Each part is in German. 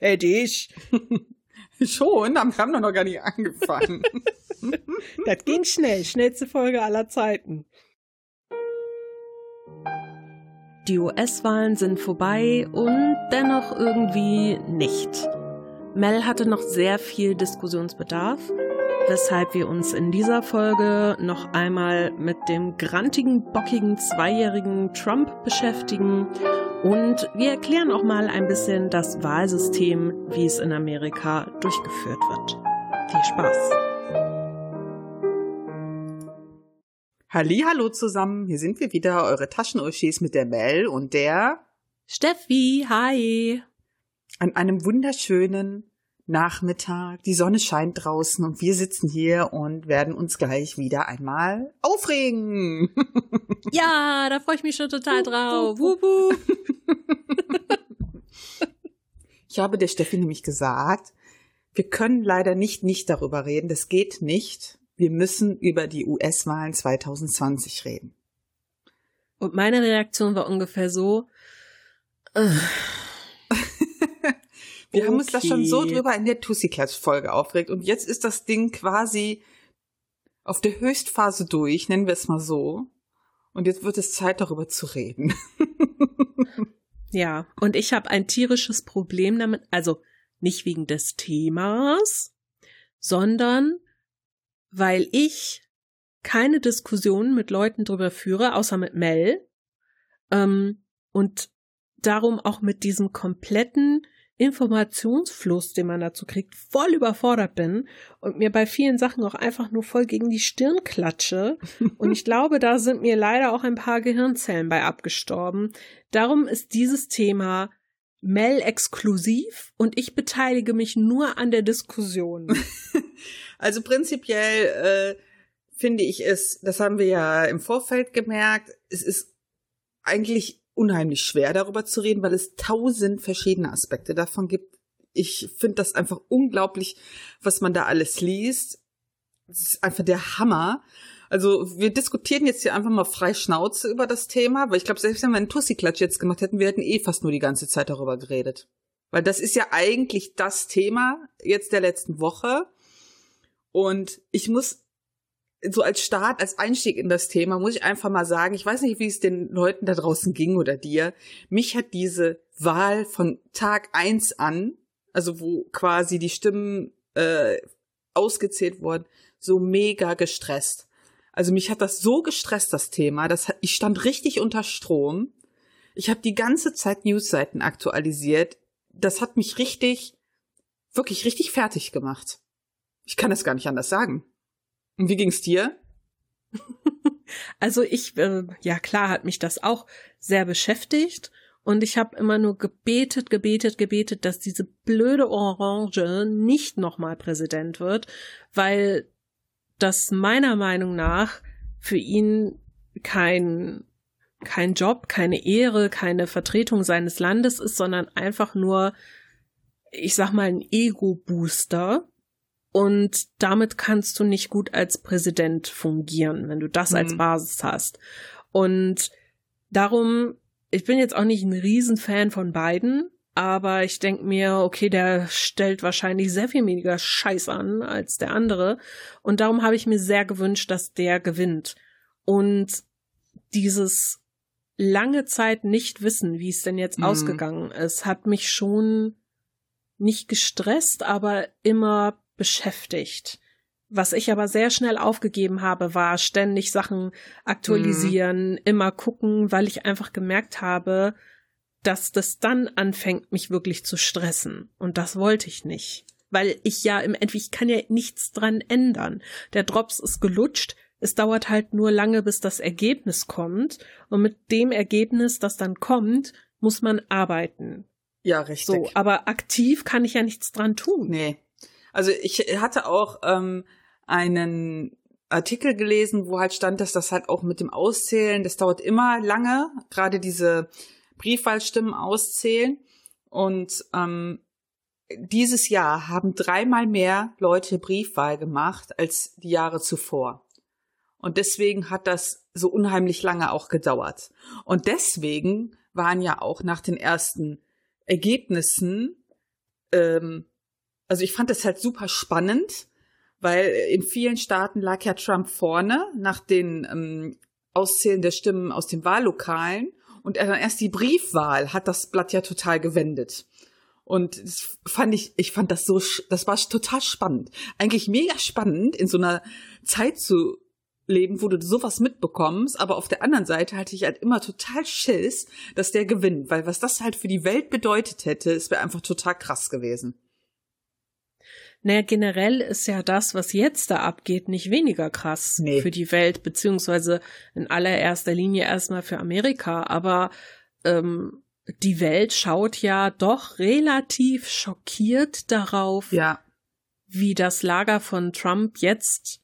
fertig. Schon, wir haben doch noch gar nicht angefangen. das ging schnell, schnellste Folge aller Zeiten. Die US-Wahlen sind vorbei und dennoch irgendwie nicht. Mel hatte noch sehr viel Diskussionsbedarf, weshalb wir uns in dieser Folge noch einmal mit dem grantigen, bockigen, zweijährigen Trump beschäftigen und wir erklären auch mal ein bisschen das Wahlsystem, wie es in Amerika durchgeführt wird. Viel Spaß! Hallo zusammen, hier sind wir wieder, eure Taschenuschis mit der Mel und der Steffi, hi! An einem wunderschönen Nachmittag, die Sonne scheint draußen und wir sitzen hier und werden uns gleich wieder einmal aufregen. Ja, da freue ich mich schon total drauf. Wup, wup. Ich habe der Steffi nämlich gesagt, wir können leider nicht nicht darüber reden. Das geht nicht. Wir müssen über die US-Wahlen 2020 reden. Und meine Reaktion war ungefähr so. Äh, wir haben uns da schon so drüber in der Tussi-Klatsch-Folge aufgeregt und jetzt ist das Ding quasi auf der Höchstphase durch, nennen wir es mal so. Und jetzt wird es Zeit, darüber zu reden. ja, und ich habe ein tierisches Problem damit, also nicht wegen des Themas, sondern weil ich keine Diskussionen mit Leuten drüber führe, außer mit Mel, ähm, und darum auch mit diesem kompletten Informationsfluss, den man dazu kriegt, voll überfordert bin und mir bei vielen Sachen auch einfach nur voll gegen die Stirn klatsche. und ich glaube, da sind mir leider auch ein paar Gehirnzellen bei abgestorben. Darum ist dieses Thema Mel exklusiv und ich beteilige mich nur an der Diskussion. Also prinzipiell äh, finde ich es, das haben wir ja im Vorfeld gemerkt, es ist eigentlich unheimlich schwer, darüber zu reden, weil es tausend verschiedene Aspekte davon gibt. Ich finde das einfach unglaublich, was man da alles liest. Das ist einfach der Hammer. Also wir diskutieren jetzt hier einfach mal frei Schnauze über das Thema, weil ich glaube, selbst wenn wir einen Tussi-Klatsch jetzt gemacht hätten, wir hätten eh fast nur die ganze Zeit darüber geredet. Weil das ist ja eigentlich das Thema jetzt der letzten Woche. Und ich muss so als Start, als Einstieg in das Thema, muss ich einfach mal sagen, ich weiß nicht, wie es den Leuten da draußen ging oder dir. Mich hat diese Wahl von Tag eins an, also wo quasi die Stimmen äh, ausgezählt wurden, so mega gestresst. Also mich hat das so gestresst, das Thema. Das, ich stand richtig unter Strom. Ich habe die ganze Zeit Newsseiten aktualisiert. Das hat mich richtig, wirklich richtig fertig gemacht. Ich kann es gar nicht anders sagen. Und wie ging's dir? Also ich, äh, ja klar, hat mich das auch sehr beschäftigt. Und ich habe immer nur gebetet, gebetet, gebetet, dass diese blöde Orange nicht nochmal Präsident wird, weil das meiner Meinung nach für ihn kein, kein Job, keine Ehre, keine Vertretung seines Landes ist, sondern einfach nur, ich sag mal, ein Ego-Booster und damit kannst du nicht gut als Präsident fungieren, wenn du das mhm. als Basis hast. Und darum, ich bin jetzt auch nicht ein Riesenfan von beiden, aber ich denke mir, okay, der stellt wahrscheinlich sehr viel weniger Scheiß an als der andere. Und darum habe ich mir sehr gewünscht, dass der gewinnt. Und dieses lange Zeit nicht wissen, wie es denn jetzt mhm. ausgegangen ist, hat mich schon nicht gestresst, aber immer beschäftigt. Was ich aber sehr schnell aufgegeben habe, war ständig Sachen aktualisieren, mhm. immer gucken, weil ich einfach gemerkt habe, dass das dann anfängt, mich wirklich zu stressen. Und das wollte ich nicht. Weil ich ja im Endeffekt, ich kann ja nichts dran ändern. Der Drops ist gelutscht. Es dauert halt nur lange, bis das Ergebnis kommt. Und mit dem Ergebnis, das dann kommt, muss man arbeiten. Ja, richtig. So, aber aktiv kann ich ja nichts dran tun. Nee, also ich hatte auch ähm, einen Artikel gelesen, wo halt stand, dass das halt auch mit dem Auszählen, das dauert immer lange, gerade diese Briefwahlstimmen auszählen. Und ähm, dieses Jahr haben dreimal mehr Leute Briefwahl gemacht als die Jahre zuvor. Und deswegen hat das so unheimlich lange auch gedauert. Und deswegen waren ja auch nach den ersten Ergebnissen ähm, also ich fand das halt super spannend, weil in vielen Staaten lag ja Trump vorne nach den ähm, Auszählen der Stimmen aus den Wahllokalen und dann erst die Briefwahl hat das Blatt ja total gewendet. Und das fand ich, ich fand das so, das war total spannend. Eigentlich mega spannend, in so einer Zeit zu leben, wo du sowas mitbekommst, aber auf der anderen Seite hatte ich halt immer total Schiss, dass der gewinnt, weil was das halt für die Welt bedeutet hätte, es wäre einfach total krass gewesen. Naja, generell ist ja das, was jetzt da abgeht, nicht weniger krass nee. für die Welt, beziehungsweise in allererster Linie erstmal für Amerika. Aber ähm, die Welt schaut ja doch relativ schockiert darauf, ja. wie das Lager von Trump jetzt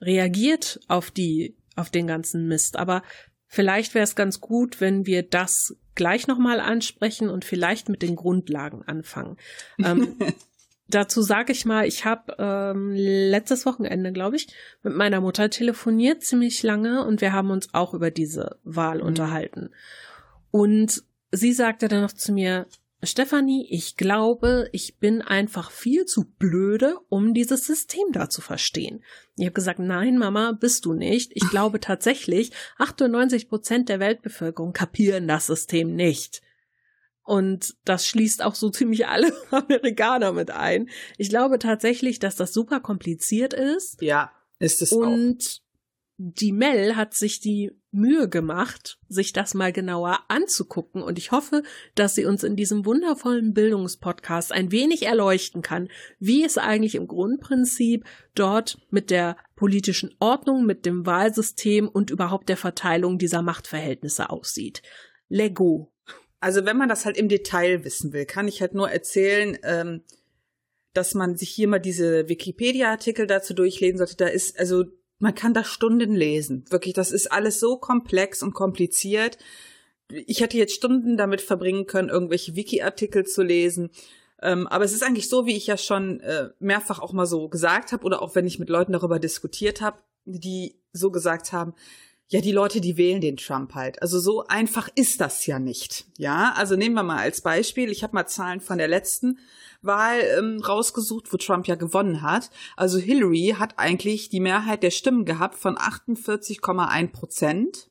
reagiert auf die, auf den ganzen Mist. Aber vielleicht wäre es ganz gut, wenn wir das gleich nochmal ansprechen und vielleicht mit den Grundlagen anfangen. ähm, dazu sage ich mal, ich habe ähm, letztes Wochenende, glaube ich, mit meiner Mutter telefoniert, ziemlich lange, und wir haben uns auch über diese Wahl mhm. unterhalten. Und sie sagte dann noch zu mir, Stefanie, ich glaube, ich bin einfach viel zu blöde, um dieses System da zu verstehen. Ich habe gesagt, nein, Mama, bist du nicht. Ich glaube tatsächlich, 98 Prozent der Weltbevölkerung kapieren das System nicht. Und das schließt auch so ziemlich alle Amerikaner mit ein. Ich glaube tatsächlich, dass das super kompliziert ist. Ja, ist es und auch. Und die Mel hat sich die Mühe gemacht, sich das mal genauer anzugucken. Und ich hoffe, dass sie uns in diesem wundervollen Bildungspodcast ein wenig erleuchten kann, wie es eigentlich im Grundprinzip dort mit der politischen Ordnung, mit dem Wahlsystem und überhaupt der Verteilung dieser Machtverhältnisse aussieht. Lego also wenn man das halt im Detail wissen will, kann ich halt nur erzählen, ähm, dass man sich hier mal diese Wikipedia-Artikel dazu durchlesen sollte. Da ist, also man kann da Stunden lesen. Wirklich, das ist alles so komplex und kompliziert. Ich hätte jetzt Stunden damit verbringen können, irgendwelche Wiki-Artikel zu lesen. Ähm, aber es ist eigentlich so, wie ich ja schon äh, mehrfach auch mal so gesagt habe oder auch wenn ich mit Leuten darüber diskutiert habe, die so gesagt haben, ja, die Leute, die wählen den Trump halt. Also so einfach ist das ja nicht. Ja, also nehmen wir mal als Beispiel, ich habe mal Zahlen von der letzten Wahl ähm, rausgesucht, wo Trump ja gewonnen hat. Also Hillary hat eigentlich die Mehrheit der Stimmen gehabt von 48,1 Prozent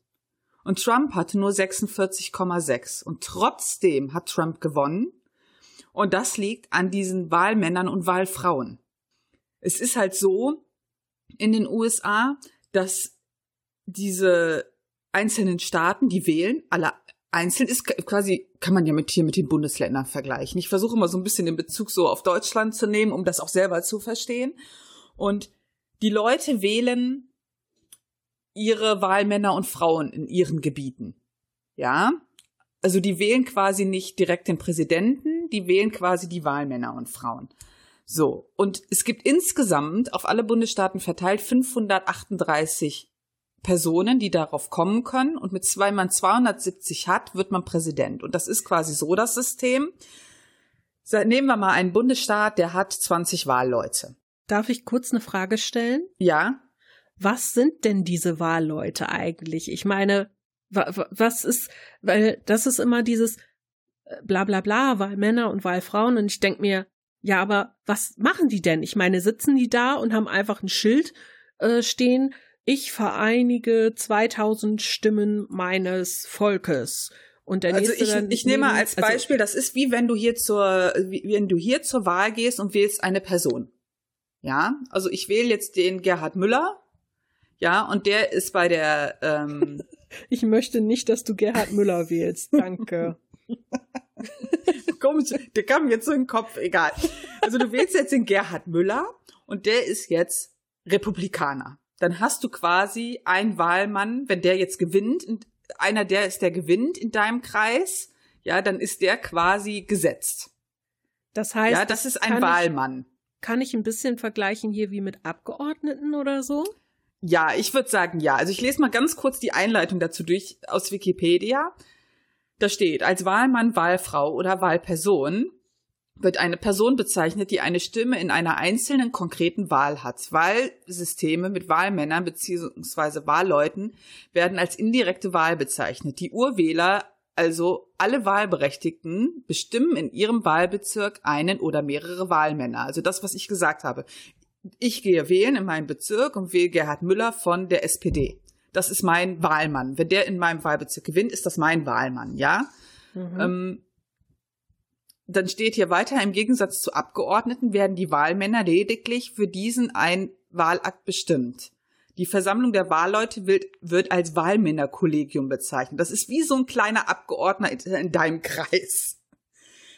und Trump hatte nur 46,6. Und trotzdem hat Trump gewonnen. Und das liegt an diesen Wahlmännern und Wahlfrauen. Es ist halt so in den USA, dass diese einzelnen Staaten, die wählen, alle einzeln ist quasi, kann man ja mit hier mit den Bundesländern vergleichen. Ich versuche immer so ein bisschen den Bezug so auf Deutschland zu nehmen, um das auch selber zu verstehen. Und die Leute wählen ihre Wahlmänner und Frauen in ihren Gebieten. Ja? Also die wählen quasi nicht direkt den Präsidenten, die wählen quasi die Wahlmänner und Frauen. So. Und es gibt insgesamt auf alle Bundesstaaten verteilt 538 Personen, die darauf kommen können. Und mit zwei man 270 hat, wird man Präsident. Und das ist quasi so das System. Nehmen wir mal einen Bundesstaat, der hat 20 Wahlleute. Darf ich kurz eine Frage stellen? Ja. Was sind denn diese Wahlleute eigentlich? Ich meine, was ist, weil das ist immer dieses äh, bla bla bla, Wahlmänner und Wahlfrauen und ich denke mir, ja, aber was machen die denn? Ich meine, sitzen die da und haben einfach ein Schild äh, stehen, ich vereinige 2000 Stimmen meines Volkes. Und der also ich, ich nehme mal als also Beispiel, also, das ist wie wenn du hier zur, wie, wenn du hier zur Wahl gehst und wählst eine Person. Ja, also ich wähle jetzt den Gerhard Müller. Ja, und der ist bei der. Ähm ich möchte nicht, dass du Gerhard Müller wählst. Danke. Komisch, der kam jetzt so in den Kopf, egal. Also du wählst jetzt den Gerhard Müller und der ist jetzt Republikaner dann hast du quasi einen Wahlmann, wenn der jetzt gewinnt, einer der ist, der gewinnt in deinem Kreis, ja, dann ist der quasi gesetzt. Das heißt, ja, das ist ein Wahlmann. Ich, kann ich ein bisschen vergleichen hier wie mit Abgeordneten oder so? Ja, ich würde sagen ja. Also ich lese mal ganz kurz die Einleitung dazu durch aus Wikipedia. Da steht, als Wahlmann, Wahlfrau oder Wahlperson wird eine Person bezeichnet, die eine Stimme in einer einzelnen konkreten Wahl hat. Wahlsysteme mit Wahlmännern bzw. Wahlleuten werden als indirekte Wahl bezeichnet. Die Urwähler Also alle Wahlberechtigten bestimmen in ihrem Wahlbezirk einen oder mehrere Wahlmänner. Also das, was ich gesagt habe. Ich gehe wählen in meinem Bezirk und wähle Gerhard Müller von der SPD. Das ist mein Wahlmann. Wenn der in meinem Wahlbezirk gewinnt, ist das mein Wahlmann, ja? Mhm. Ähm, dann steht hier weiter, im Gegensatz zu Abgeordneten werden die Wahlmänner lediglich für diesen ein Wahlakt bestimmt. Die Versammlung der Wahlleute wird, wird als Wahlmännerkollegium bezeichnet. Das ist wie so ein kleiner Abgeordneter in deinem Kreis.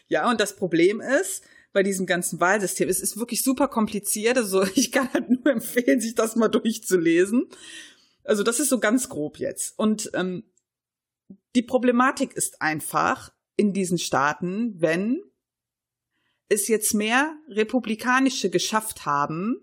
Ja, und das Problem ist, bei diesem ganzen Wahlsystem, es ist wirklich super kompliziert. Also ich kann halt nur empfehlen, sich das mal durchzulesen. Also das ist so ganz grob jetzt. Und ähm, die Problematik ist einfach in diesen Staaten, wenn es jetzt mehr Republikanische geschafft haben,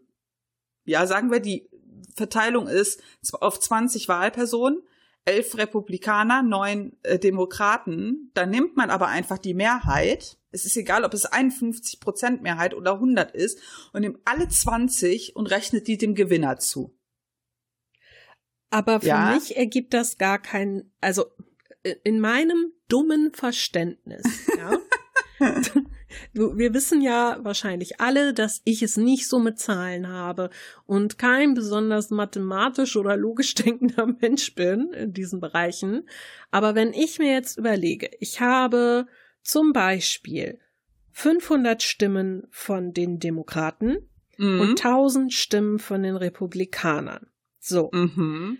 ja, sagen wir, die Verteilung ist auf 20 Wahlpersonen, elf Republikaner, neun äh, Demokraten, dann nimmt man aber einfach die Mehrheit. Es ist egal, ob es 51 Prozent Mehrheit oder 100 ist und nimmt alle 20 und rechnet die dem Gewinner zu. Aber für ja? mich ergibt das gar keinen, also in meinem dummen Verständnis, ja, wir wissen ja wahrscheinlich alle, dass ich es nicht so mit Zahlen habe und kein besonders mathematisch oder logisch denkender Mensch bin in diesen Bereichen. Aber wenn ich mir jetzt überlege, ich habe zum Beispiel 500 Stimmen von den Demokraten mhm. und 1000 Stimmen von den Republikanern. So. Mhm.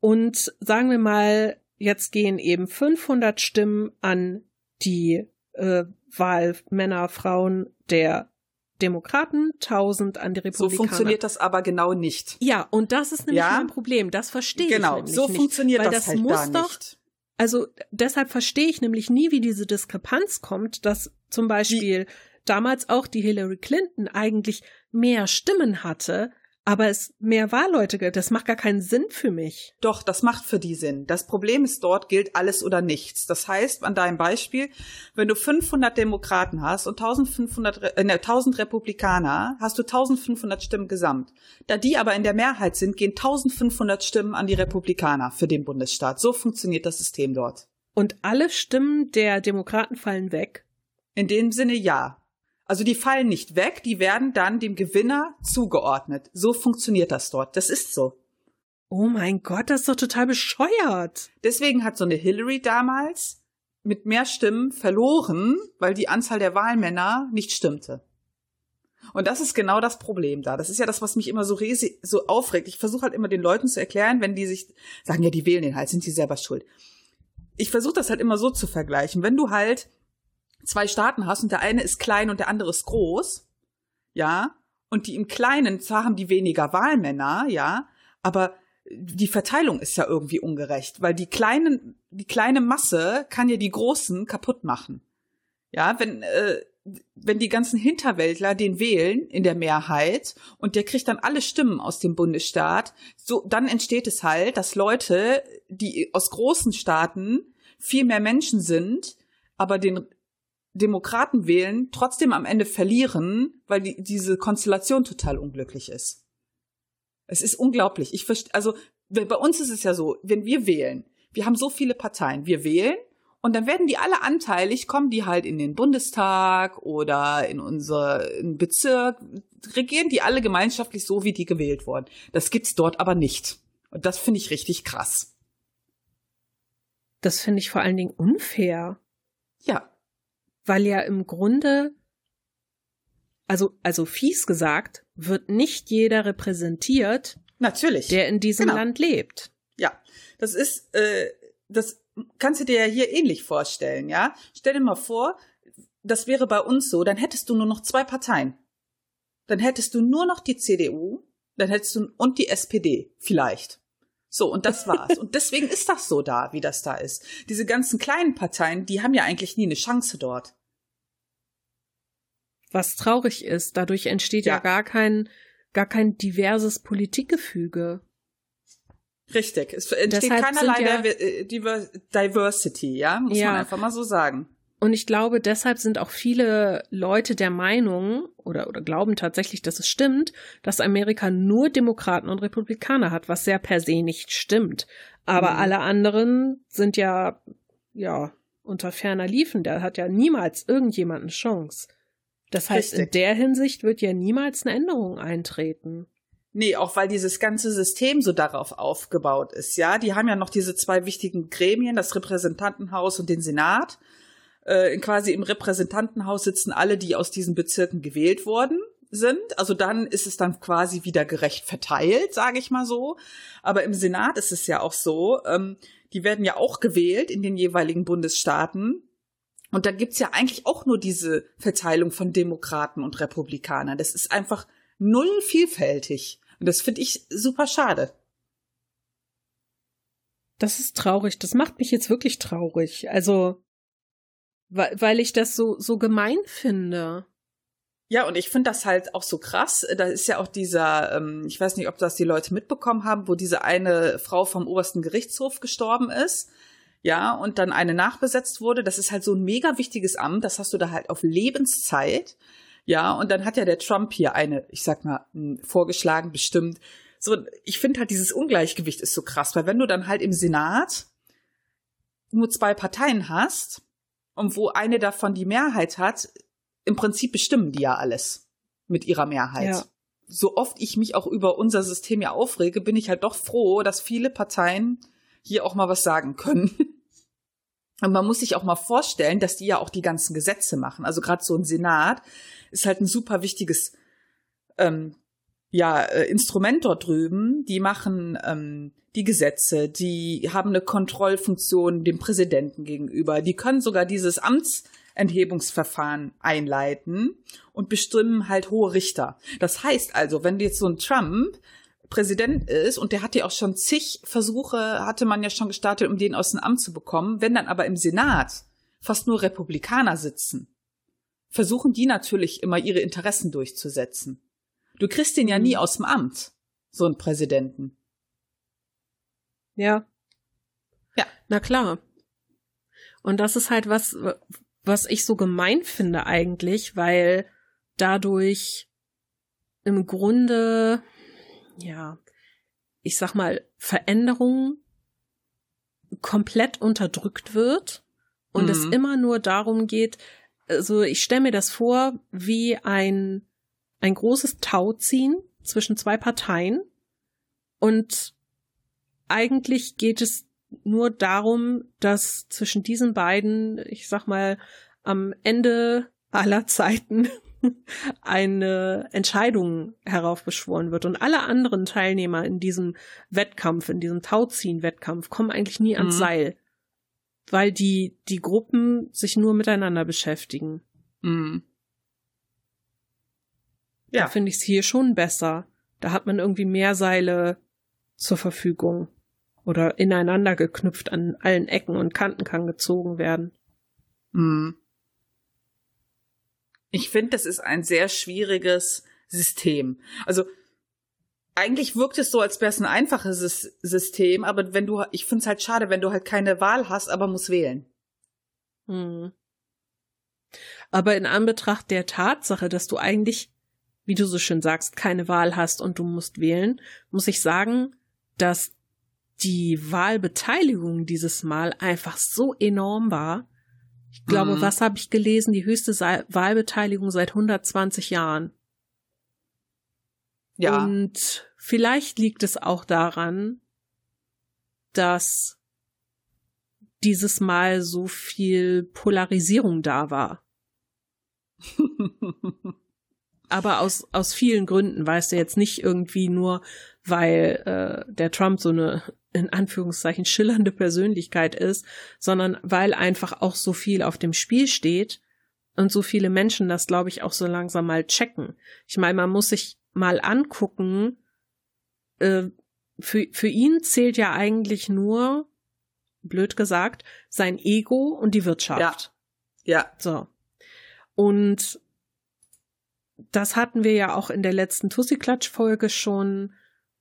Und sagen wir mal, jetzt gehen eben 500 Stimmen an die äh, Wahlmänner, Frauen der Demokraten, 1000 an die Republikaner. So funktioniert das aber genau nicht. Ja, und das ist nämlich ja? mein Problem. Das verstehe genau, ich nämlich so nicht. funktioniert weil das, das halt muss doch, nicht. Also deshalb verstehe ich nämlich nie, wie diese Diskrepanz kommt, dass zum Beispiel wie? damals auch die Hillary Clinton eigentlich mehr Stimmen hatte aber es mehr Wahlleute gibt. Das macht gar keinen Sinn für mich. Doch, das macht für die Sinn. Das Problem ist, dort gilt alles oder nichts. Das heißt, an deinem Beispiel, wenn du 500 Demokraten hast und 1500, äh, 1000 Republikaner, hast du 1500 Stimmen gesamt. Da die aber in der Mehrheit sind, gehen 1500 Stimmen an die Republikaner für den Bundesstaat. So funktioniert das System dort. Und alle Stimmen der Demokraten fallen weg? In dem Sinne ja. Also die fallen nicht weg, die werden dann dem Gewinner zugeordnet. So funktioniert das dort. Das ist so. Oh mein Gott, das ist doch total bescheuert. Deswegen hat so eine Hillary damals mit mehr Stimmen verloren, weil die Anzahl der Wahlmänner nicht stimmte. Und das ist genau das Problem da. Das ist ja das, was mich immer so, so aufregt. Ich versuche halt immer den Leuten zu erklären, wenn die sich sagen, ja, die wählen den halt, sind sie selber schuld. Ich versuche das halt immer so zu vergleichen. Wenn du halt zwei Staaten hast und der eine ist klein und der andere ist groß, ja, und die im Kleinen, zwar haben die weniger Wahlmänner, ja, aber die Verteilung ist ja irgendwie ungerecht, weil die kleinen, die kleine Masse kann ja die Großen kaputt machen. Ja, wenn, äh, wenn die ganzen Hinterwäldler den wählen in der Mehrheit und der kriegt dann alle Stimmen aus dem Bundesstaat, so, dann entsteht es halt, dass Leute, die aus großen Staaten viel mehr Menschen sind, aber den Demokraten wählen, trotzdem am Ende verlieren, weil die, diese Konstellation total unglücklich ist. Es ist unglaublich. Ich verstehe, also bei uns ist es ja so, wenn wir wählen, wir haben so viele Parteien, wir wählen und dann werden die alle anteilig, kommen die halt in den Bundestag oder in unser Bezirk, regieren die alle gemeinschaftlich so, wie die gewählt wurden. Das gibt's dort aber nicht. Und das finde ich richtig krass. Das finde ich vor allen Dingen unfair. Ja, weil ja im Grunde, also, also fies gesagt, wird nicht jeder repräsentiert, Natürlich. der in diesem genau. Land lebt. Ja, das ist, äh, das kannst du dir ja hier ähnlich vorstellen, ja? Stell dir mal vor, das wäre bei uns so, dann hättest du nur noch zwei Parteien. Dann hättest du nur noch die CDU, dann hättest du und die SPD vielleicht. So, und das war's. und deswegen ist das so da, wie das da ist. Diese ganzen kleinen Parteien, die haben ja eigentlich nie eine Chance dort. Was traurig ist, dadurch entsteht ja, ja gar kein, gar kein diverses Politikgefüge. Richtig, es entsteht Deshalb keinerlei ja, äh, Diversity, ja, muss ja. man einfach mal so sagen. Und ich glaube, deshalb sind auch viele Leute der Meinung oder, oder glauben tatsächlich, dass es stimmt, dass Amerika nur Demokraten und Republikaner hat, was sehr per se nicht stimmt. Aber mhm. alle anderen sind ja ja, unter ferner liefen. Der hat ja niemals irgendjemanden Chance. Das heißt, Richtig. in der Hinsicht wird ja niemals eine Änderung eintreten. Nee, auch weil dieses ganze System so darauf aufgebaut ist, ja. Die haben ja noch diese zwei wichtigen Gremien, das Repräsentantenhaus und den Senat. Äh, quasi im Repräsentantenhaus sitzen alle, die aus diesen Bezirken gewählt wurden sind. Also dann ist es dann quasi wieder gerecht verteilt, sage ich mal so. Aber im Senat ist es ja auch so, ähm, die werden ja auch gewählt in den jeweiligen Bundesstaaten. Und da gibt's ja eigentlich auch nur diese Verteilung von Demokraten und Republikanern. Das ist einfach null vielfältig. Und das finde ich super schade. Das ist traurig. Das macht mich jetzt wirklich traurig. Also, weil, weil ich das so, so gemein finde. Ja, und ich finde das halt auch so krass. Da ist ja auch dieser, ähm, ich weiß nicht, ob das die Leute mitbekommen haben, wo diese eine Frau vom obersten Gerichtshof gestorben ist. Ja, und dann eine nachbesetzt wurde. Das ist halt so ein mega wichtiges Amt. Das hast du da halt auf Lebenszeit. Ja, und dann hat ja der Trump hier eine, ich sag mal, vorgeschlagen, bestimmt. So, ich finde halt dieses Ungleichgewicht ist so krass, weil wenn du dann halt im Senat nur zwei Parteien hast und wo eine davon die Mehrheit hat, im Prinzip bestimmen die ja alles mit ihrer Mehrheit. Ja. So oft ich mich auch über unser System ja aufrege, bin ich halt doch froh, dass viele Parteien hier auch mal was sagen können. Und man muss sich auch mal vorstellen, dass die ja auch die ganzen Gesetze machen. Also gerade so ein Senat ist halt ein super wichtiges ähm, ja, äh, Instrument dort drüben. Die machen ähm, die Gesetze, die haben eine Kontrollfunktion dem Präsidenten gegenüber. Die können sogar dieses Amtsenthebungsverfahren einleiten und bestimmen halt hohe Richter. Das heißt also, wenn jetzt so ein Trump Präsident ist und der hat ja auch schon zig Versuche, hatte man ja schon gestartet, um den aus dem Amt zu bekommen, wenn dann aber im Senat fast nur Republikaner sitzen, versuchen die natürlich immer ihre Interessen durchzusetzen. Du kriegst den ja nie mhm. aus dem Amt, so einen Präsidenten. Ja. Ja. Na klar. Und das ist halt was, was ich so gemein finde eigentlich, weil dadurch im Grunde, ja, ich sag mal, Veränderung komplett unterdrückt wird und mhm. es immer nur darum geht, also ich stelle mir das vor wie ein, ein großes Tauziehen zwischen zwei Parteien und eigentlich geht es nur darum, dass zwischen diesen beiden, ich sag mal, am Ende aller Zeiten eine Entscheidung heraufbeschworen wird. Und alle anderen Teilnehmer in diesem Wettkampf, in diesem Tauziehen-Wettkampf, kommen eigentlich nie ans mhm. Seil weil die, die Gruppen sich nur miteinander beschäftigen. Mhm. Ja. Da finde ich es hier schon besser. Da hat man irgendwie mehr Seile zur Verfügung. Oder ineinander geknüpft an allen Ecken und Kanten kann gezogen werden. Mhm. Ich finde, das ist ein sehr schwieriges System. Also eigentlich wirkt es so, als wäre es ein einfaches System, aber wenn du, ich finde es halt schade, wenn du halt keine Wahl hast, aber musst wählen. Hm. Aber in Anbetracht der Tatsache, dass du eigentlich, wie du so schön sagst, keine Wahl hast und du musst wählen, muss ich sagen, dass die Wahlbeteiligung dieses Mal einfach so enorm war. Ich glaube, mhm. was habe ich gelesen? Die höchste Wahlbeteiligung seit 120 Jahren. Ja. Und vielleicht liegt es auch daran, dass dieses Mal so viel Polarisierung da war. Aber aus, aus vielen Gründen, weißt du, jetzt nicht irgendwie nur, weil äh, der Trump so eine in Anführungszeichen schillernde Persönlichkeit ist, sondern weil einfach auch so viel auf dem Spiel steht und so viele Menschen das, glaube ich, auch so langsam mal checken. Ich meine, man muss sich mal angucken, äh, für, für ihn zählt ja eigentlich nur, blöd gesagt, sein Ego und die Wirtschaft. Ja. Ja. So. Und das hatten wir ja auch in der letzten Tussi-Klatsch-Folge schon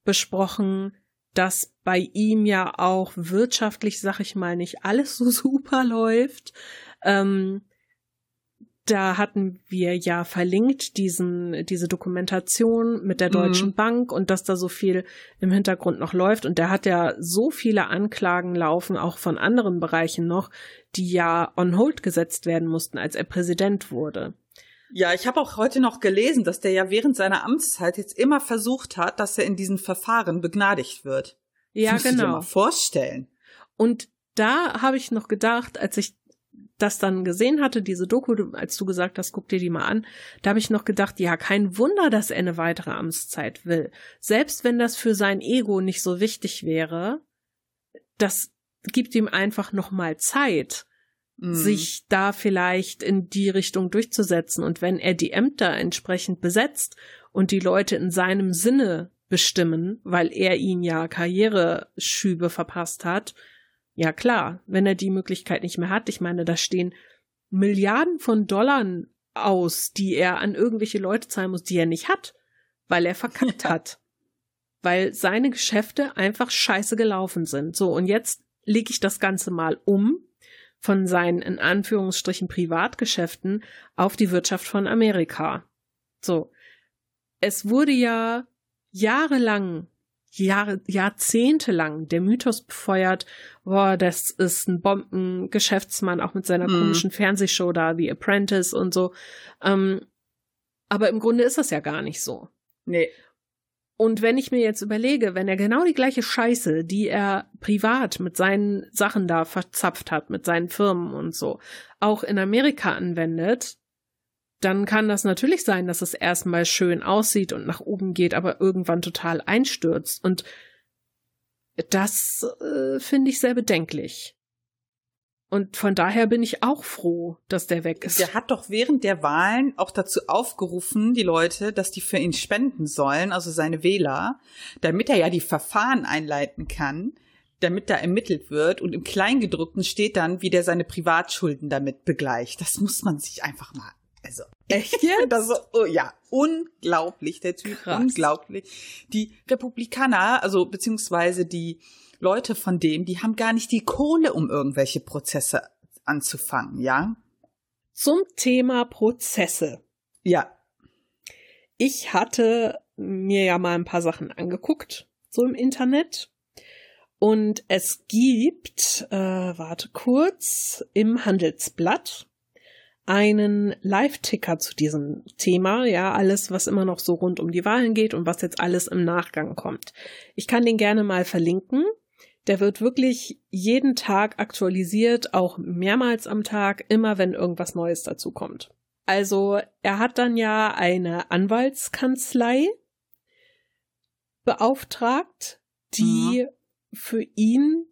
besprochen, dass bei ihm ja auch wirtschaftlich, sag ich mal, nicht alles so super läuft. Ähm, da hatten wir ja verlinkt diesen, diese Dokumentation mit der Deutschen mhm. Bank und dass da so viel im Hintergrund noch läuft. Und der hat ja so viele Anklagen laufen, auch von anderen Bereichen noch, die ja on hold gesetzt werden mussten, als er Präsident wurde. Ja, ich habe auch heute noch gelesen, dass der ja während seiner Amtszeit jetzt immer versucht hat, dass er in diesen Verfahren begnadigt wird. Ja, das genau. Du dir mal vorstellen. Und da habe ich noch gedacht, als ich das dann gesehen hatte, diese Doku, als du gesagt hast, guck dir die mal an, da habe ich noch gedacht, ja, kein Wunder, dass er eine weitere Amtszeit will. Selbst wenn das für sein Ego nicht so wichtig wäre, das gibt ihm einfach noch mal Zeit, mhm. sich da vielleicht in die Richtung durchzusetzen. Und wenn er die Ämter entsprechend besetzt und die Leute in seinem Sinne bestimmen, weil er ihnen ja Karriereschübe verpasst hat, ja klar, wenn er die Möglichkeit nicht mehr hat, ich meine, da stehen Milliarden von Dollar aus, die er an irgendwelche Leute zahlen muss, die er nicht hat, weil er verkackt hat. Weil seine Geschäfte einfach scheiße gelaufen sind. So, und jetzt lege ich das Ganze mal um von seinen in Anführungsstrichen Privatgeschäften auf die Wirtschaft von Amerika. So. Es wurde ja jahrelang Jahre, Jahrzehnte lang der Mythos befeuert, boah, das ist ein Bombengeschäftsmann, auch mit seiner mm. komischen Fernsehshow da, The Apprentice und so. Ähm, aber im Grunde ist das ja gar nicht so. Nee. Und wenn ich mir jetzt überlege, wenn er genau die gleiche Scheiße, die er privat mit seinen Sachen da verzapft hat, mit seinen Firmen und so, auch in Amerika anwendet, dann kann das natürlich sein, dass es erstmal schön aussieht und nach oben geht, aber irgendwann total einstürzt. Und das äh, finde ich sehr bedenklich. Und von daher bin ich auch froh, dass der weg ist. Der hat doch während der Wahlen auch dazu aufgerufen, die Leute, dass die für ihn spenden sollen, also seine Wähler, damit er ja die Verfahren einleiten kann, damit da ermittelt wird. Und im Kleingedruckten steht dann, wie der seine Privatschulden damit begleicht. Das muss man sich einfach mal also echt jetzt? Das so, oh, ja, unglaublich, der Typ, Krass. unglaublich. Die Republikaner, also beziehungsweise die Leute von dem, die haben gar nicht die Kohle, um irgendwelche Prozesse anzufangen, ja? Zum Thema Prozesse. Ja. Ich hatte mir ja mal ein paar Sachen angeguckt, so im Internet. Und es gibt, äh, warte kurz, im Handelsblatt einen Live-Ticker zu diesem Thema, ja, alles, was immer noch so rund um die Wahlen geht und was jetzt alles im Nachgang kommt. Ich kann den gerne mal verlinken. Der wird wirklich jeden Tag aktualisiert, auch mehrmals am Tag, immer wenn irgendwas Neues dazu kommt. Also, er hat dann ja eine Anwaltskanzlei beauftragt, die mhm. für ihn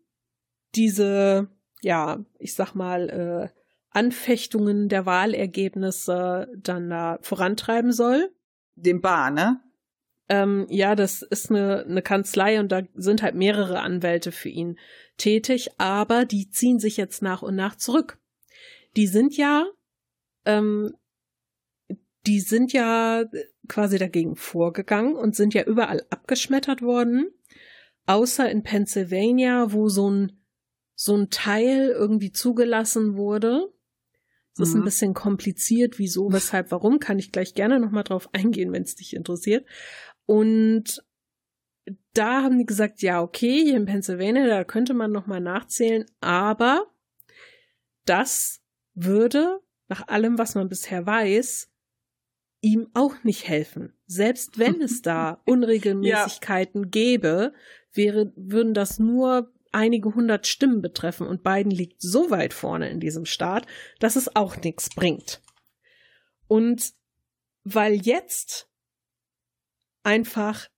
diese, ja, ich sag mal, äh, Anfechtungen der Wahlergebnisse dann da vorantreiben soll. Dem Bar, ne? Ähm, ja, das ist eine, eine Kanzlei und da sind halt mehrere Anwälte für ihn tätig, aber die ziehen sich jetzt nach und nach zurück. Die sind ja, ähm, die sind ja quasi dagegen vorgegangen und sind ja überall abgeschmettert worden, außer in Pennsylvania, wo so ein so ein Teil irgendwie zugelassen wurde es mhm. ist ein mhm. bisschen kompliziert, wieso, weshalb, warum, kann ich gleich gerne nochmal drauf eingehen, wenn es dich interessiert. Und da haben die gesagt, ja, okay, hier in Pennsylvania, da könnte man nochmal nachzählen, aber das würde, nach allem, was man bisher weiß, ihm auch nicht helfen. Selbst wenn es da Unregelmäßigkeiten ja. gäbe, wäre, würden das nur einige hundert Stimmen betreffen und Biden liegt so weit vorne in diesem Staat, dass es auch nichts bringt. Und weil jetzt einfach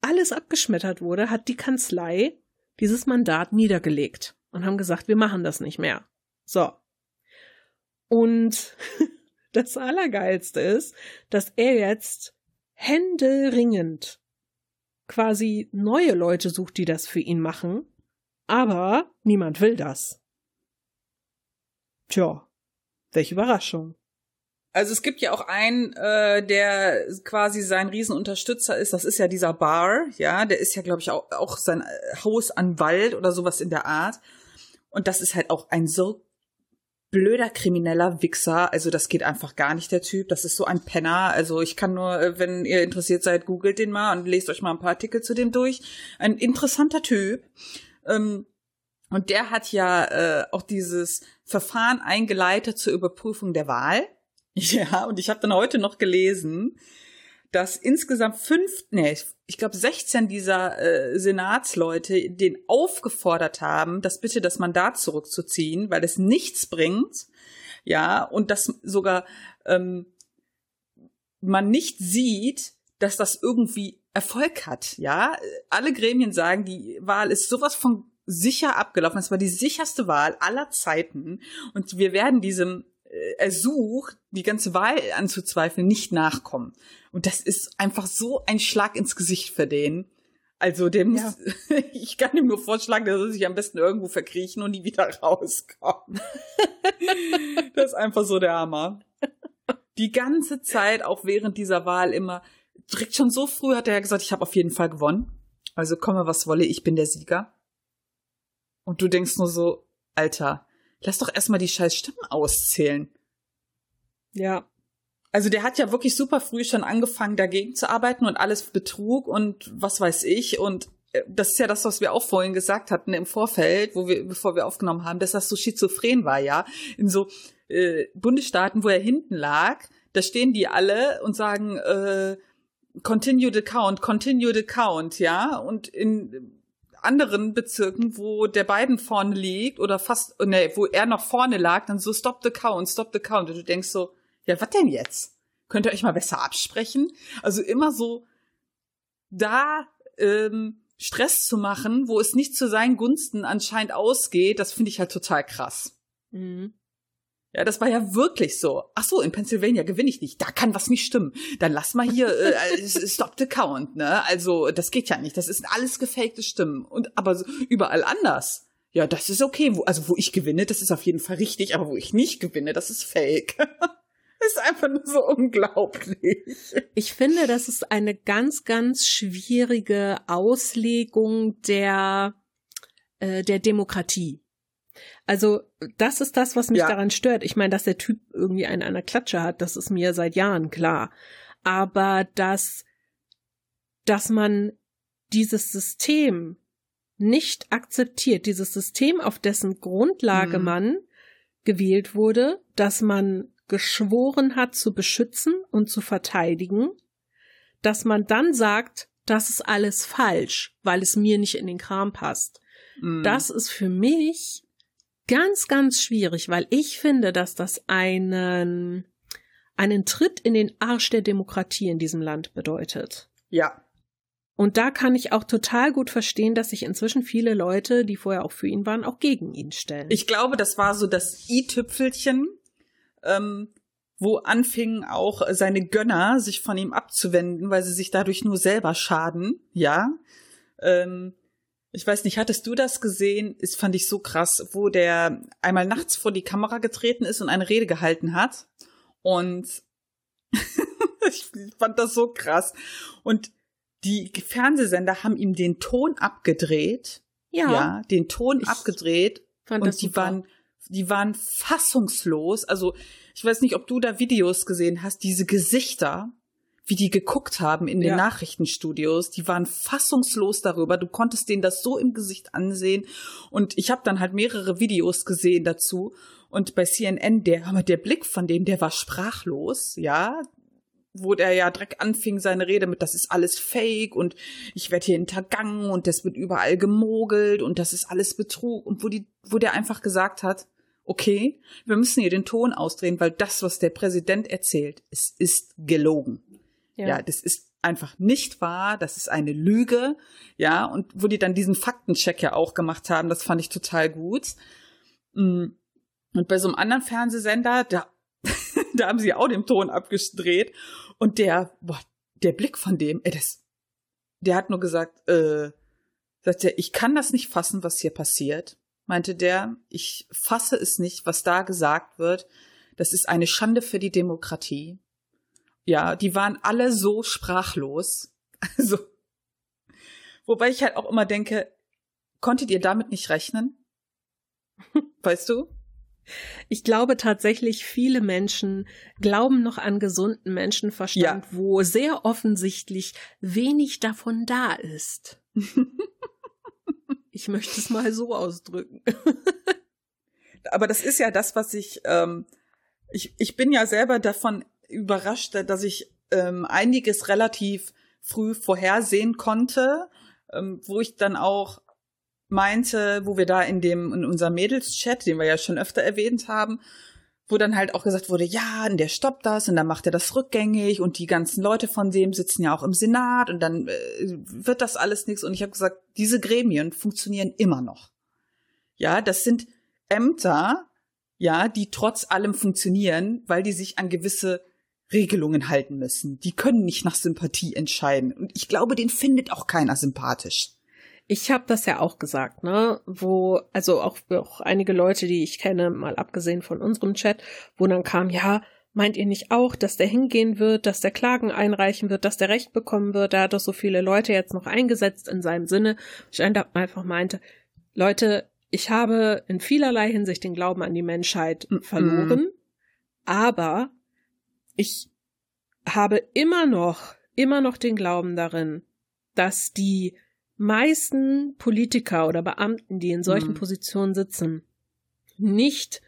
alles abgeschmettert wurde, hat die Kanzlei dieses Mandat niedergelegt und haben gesagt, wir machen das nicht mehr. So. Und das Allergeilste ist, dass er jetzt händeringend quasi neue Leute sucht, die das für ihn machen aber niemand will das. Tja, welche Überraschung. Also es gibt ja auch einen, äh, der quasi sein Riesenunterstützer ist. Das ist ja dieser Bar, ja, der ist ja, glaube ich, auch, auch sein äh, Haus an Wald oder sowas in der Art. Und das ist halt auch ein so blöder krimineller Wichser. Also das geht einfach gar nicht, der Typ. Das ist so ein Penner. Also ich kann nur, äh, wenn ihr interessiert seid, googelt den mal und lest euch mal ein paar Artikel zu dem durch. Ein interessanter Typ. Ähm, und der hat ja äh, auch dieses Verfahren eingeleitet zur Überprüfung der Wahl. Ja, und ich habe dann heute noch gelesen, dass insgesamt fünf, nee, ich glaube 16 dieser äh, Senatsleute den aufgefordert haben, das bitte das Mandat zurückzuziehen, weil es nichts bringt. Ja, und dass sogar ähm, man nicht sieht, dass das irgendwie Erfolg hat. Ja, alle Gremien sagen, die Wahl ist sowas von sicher abgelaufen. Es war die sicherste Wahl aller Zeiten. Und wir werden diesem Ersuch, die ganze Wahl anzuzweifeln, nicht nachkommen. Und das ist einfach so ein Schlag ins Gesicht für den. Also dem ja. ich kann ihm nur vorschlagen, dass er sich am besten irgendwo verkriechen und nie wieder rauskommt. das ist einfach so der Hammer. Die ganze Zeit, auch während dieser Wahl immer, direkt schon so früh hat er gesagt, ich habe auf jeden Fall gewonnen. Also komme, was wolle, ich bin der Sieger. Und du denkst nur so, Alter, lass doch erstmal die scheiß Stimmen auszählen. Ja. Also der hat ja wirklich super früh schon angefangen, dagegen zu arbeiten und alles Betrug und was weiß ich. Und äh, das ist ja das, was wir auch vorhin gesagt hatten im Vorfeld, wo wir, bevor wir aufgenommen haben, dass das so schizophren war, ja. In so äh, Bundesstaaten, wo er hinten lag, da stehen die alle und sagen, äh, continue the count, continue the count, ja. Und in anderen Bezirken, wo der beiden vorne liegt oder fast, ne, wo er noch vorne lag, dann so stop the count, stop the count. Und du denkst so, ja, was denn jetzt? Könnt ihr euch mal besser absprechen? Also immer so da ähm, Stress zu machen, wo es nicht zu seinen Gunsten anscheinend ausgeht, das finde ich halt total krass. Mhm. Ja, das war ja wirklich so. Ach so, in Pennsylvania gewinne ich nicht. Da kann was nicht stimmen. Dann lass mal hier äh, äh stop the count, ne? Also, das geht ja nicht. Das ist alles gefakte Stimmen und aber überall anders. Ja, das ist okay. Wo, also, wo ich gewinne, das ist auf jeden Fall richtig, aber wo ich nicht gewinne, das ist fake. das ist einfach nur so unglaublich. Ich finde, das ist eine ganz, ganz schwierige Auslegung der, äh, der Demokratie. Also das ist das, was mich ja. daran stört. Ich meine, dass der Typ irgendwie einen an der Klatsche hat, das ist mir seit Jahren klar. Aber dass, dass man dieses System nicht akzeptiert, dieses System, auf dessen Grundlage mhm. man gewählt wurde, dass man geschworen hat zu beschützen und zu verteidigen, dass man dann sagt, das ist alles falsch, weil es mir nicht in den Kram passt. Mhm. Das ist für mich ganz, ganz schwierig, weil ich finde, dass das einen, einen Tritt in den Arsch der Demokratie in diesem Land bedeutet. Ja. Und da kann ich auch total gut verstehen, dass sich inzwischen viele Leute, die vorher auch für ihn waren, auch gegen ihn stellen. Ich glaube, das war so das i-Tüpfelchen, ähm, wo anfingen auch seine Gönner sich von ihm abzuwenden, weil sie sich dadurch nur selber schaden, ja. Ähm, ich weiß nicht, hattest du das gesehen? Das fand ich so krass, wo der einmal nachts vor die Kamera getreten ist und eine Rede gehalten hat. Und ich fand das so krass. Und die Fernsehsender haben ihm den Ton abgedreht. Ja. Ja, den Ton ich abgedreht. Fand und die super. waren, die waren fassungslos. Also, ich weiß nicht, ob du da Videos gesehen hast, diese Gesichter wie die geguckt haben in den ja. Nachrichtenstudios. Die waren fassungslos darüber. Du konntest denen das so im Gesicht ansehen. Und ich habe dann halt mehrere Videos gesehen dazu. Und bei CNN, der, der Blick von dem, der war sprachlos, ja wo der ja direkt anfing seine Rede mit, das ist alles Fake und ich werde hier hintergangen und das wird überall gemogelt und das ist alles Betrug und wo die, wo der einfach gesagt hat, okay, wir müssen hier den Ton ausdrehen, weil das, was der Präsident erzählt, es ist gelogen. Ja. ja, das ist einfach nicht wahr, das ist eine Lüge, ja, und wo die dann diesen Faktencheck ja auch gemacht haben, das fand ich total gut. Mm. Und bei so einem anderen Fernsehsender, da, da haben sie auch den Ton abgedreht und der, boah, der Blick von dem, ey, das, der hat nur gesagt, äh, sagt er, ich kann das nicht fassen, was hier passiert, meinte der, ich fasse es nicht, was da gesagt wird. Das ist eine Schande für die Demokratie. Ja, die waren alle so sprachlos. Also, wobei ich halt auch immer denke, konntet ihr damit nicht rechnen? Weißt du? Ich glaube tatsächlich, viele Menschen glauben noch an gesunden Menschenverstand, ja. wo sehr offensichtlich wenig davon da ist. ich möchte es mal so ausdrücken. Aber das ist ja das, was ich, ähm, ich, ich bin ja selber davon überrascht, dass ich ähm, einiges relativ früh vorhersehen konnte, ähm, wo ich dann auch meinte, wo wir da in dem, in unserem Mädels-Chat, den wir ja schon öfter erwähnt haben, wo dann halt auch gesagt wurde, ja, und der stoppt das und dann macht er das rückgängig und die ganzen Leute von dem sitzen ja auch im Senat und dann äh, wird das alles nichts. Und ich habe gesagt, diese Gremien funktionieren immer noch. Ja, das sind Ämter, ja, die trotz allem funktionieren, weil die sich an gewisse Regelungen halten müssen. Die können nicht nach Sympathie entscheiden. Und ich glaube, den findet auch keiner sympathisch. Ich habe das ja auch gesagt, ne? Wo, also auch, auch einige Leute, die ich kenne, mal abgesehen von unserem Chat, wo dann kam, ja, meint ihr nicht auch, dass der hingehen wird, dass der Klagen einreichen wird, dass der Recht bekommen wird? Da hat doch so viele Leute jetzt noch eingesetzt in seinem Sinne. Ich einfach meinte, Leute, ich habe in vielerlei Hinsicht den Glauben an die Menschheit verloren, mm. aber ich habe immer noch, immer noch den Glauben darin, dass die meisten Politiker oder Beamten, die in solchen mhm. Positionen sitzen, nicht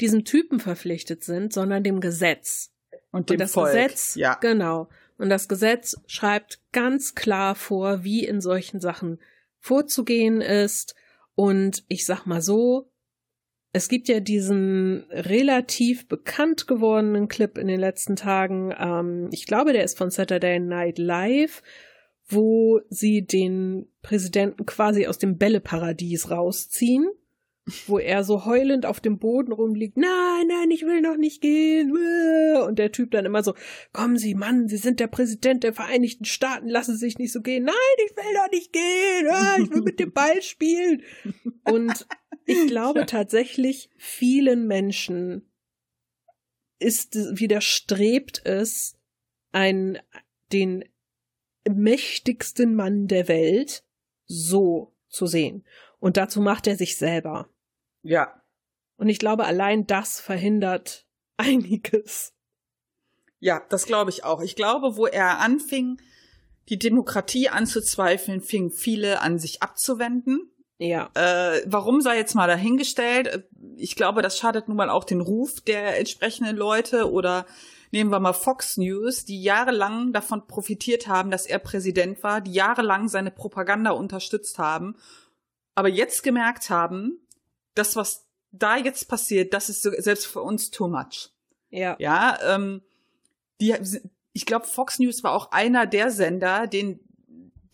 diesem Typen verpflichtet sind, sondern dem Gesetz. Und dem Und das Volk. Gesetz, ja. genau. Und das Gesetz schreibt ganz klar vor, wie in solchen Sachen vorzugehen ist. Und ich sag mal so, es gibt ja diesen relativ bekannt gewordenen Clip in den letzten Tagen. Ähm, ich glaube, der ist von Saturday Night Live, wo sie den Präsidenten quasi aus dem Bälleparadies rausziehen, wo er so heulend auf dem Boden rumliegt, nein, nein, ich will noch nicht gehen. Und der Typ dann immer so, kommen Sie, Mann, Sie sind der Präsident der Vereinigten Staaten, lassen Sie sich nicht so gehen. Nein, ich will doch nicht gehen. Ah, ich will mit dem Ball spielen. Und ich glaube tatsächlich, vielen Menschen ist, widerstrebt es, ein, den mächtigsten Mann der Welt so zu sehen. Und dazu macht er sich selber. Ja. Und ich glaube, allein das verhindert einiges. Ja, das glaube ich auch. Ich glaube, wo er anfing, die Demokratie anzuzweifeln, fingen viele an, sich abzuwenden. Ja. Äh, warum sei jetzt mal dahingestellt? Ich glaube, das schadet nun mal auch den Ruf der entsprechenden Leute oder Nehmen wir mal Fox News, die jahrelang davon profitiert haben, dass er Präsident war, die jahrelang seine Propaganda unterstützt haben, aber jetzt gemerkt haben, das, was da jetzt passiert, das ist selbst für uns too much. Ja. Ja, ähm, die, ich glaube, Fox News war auch einer der Sender, den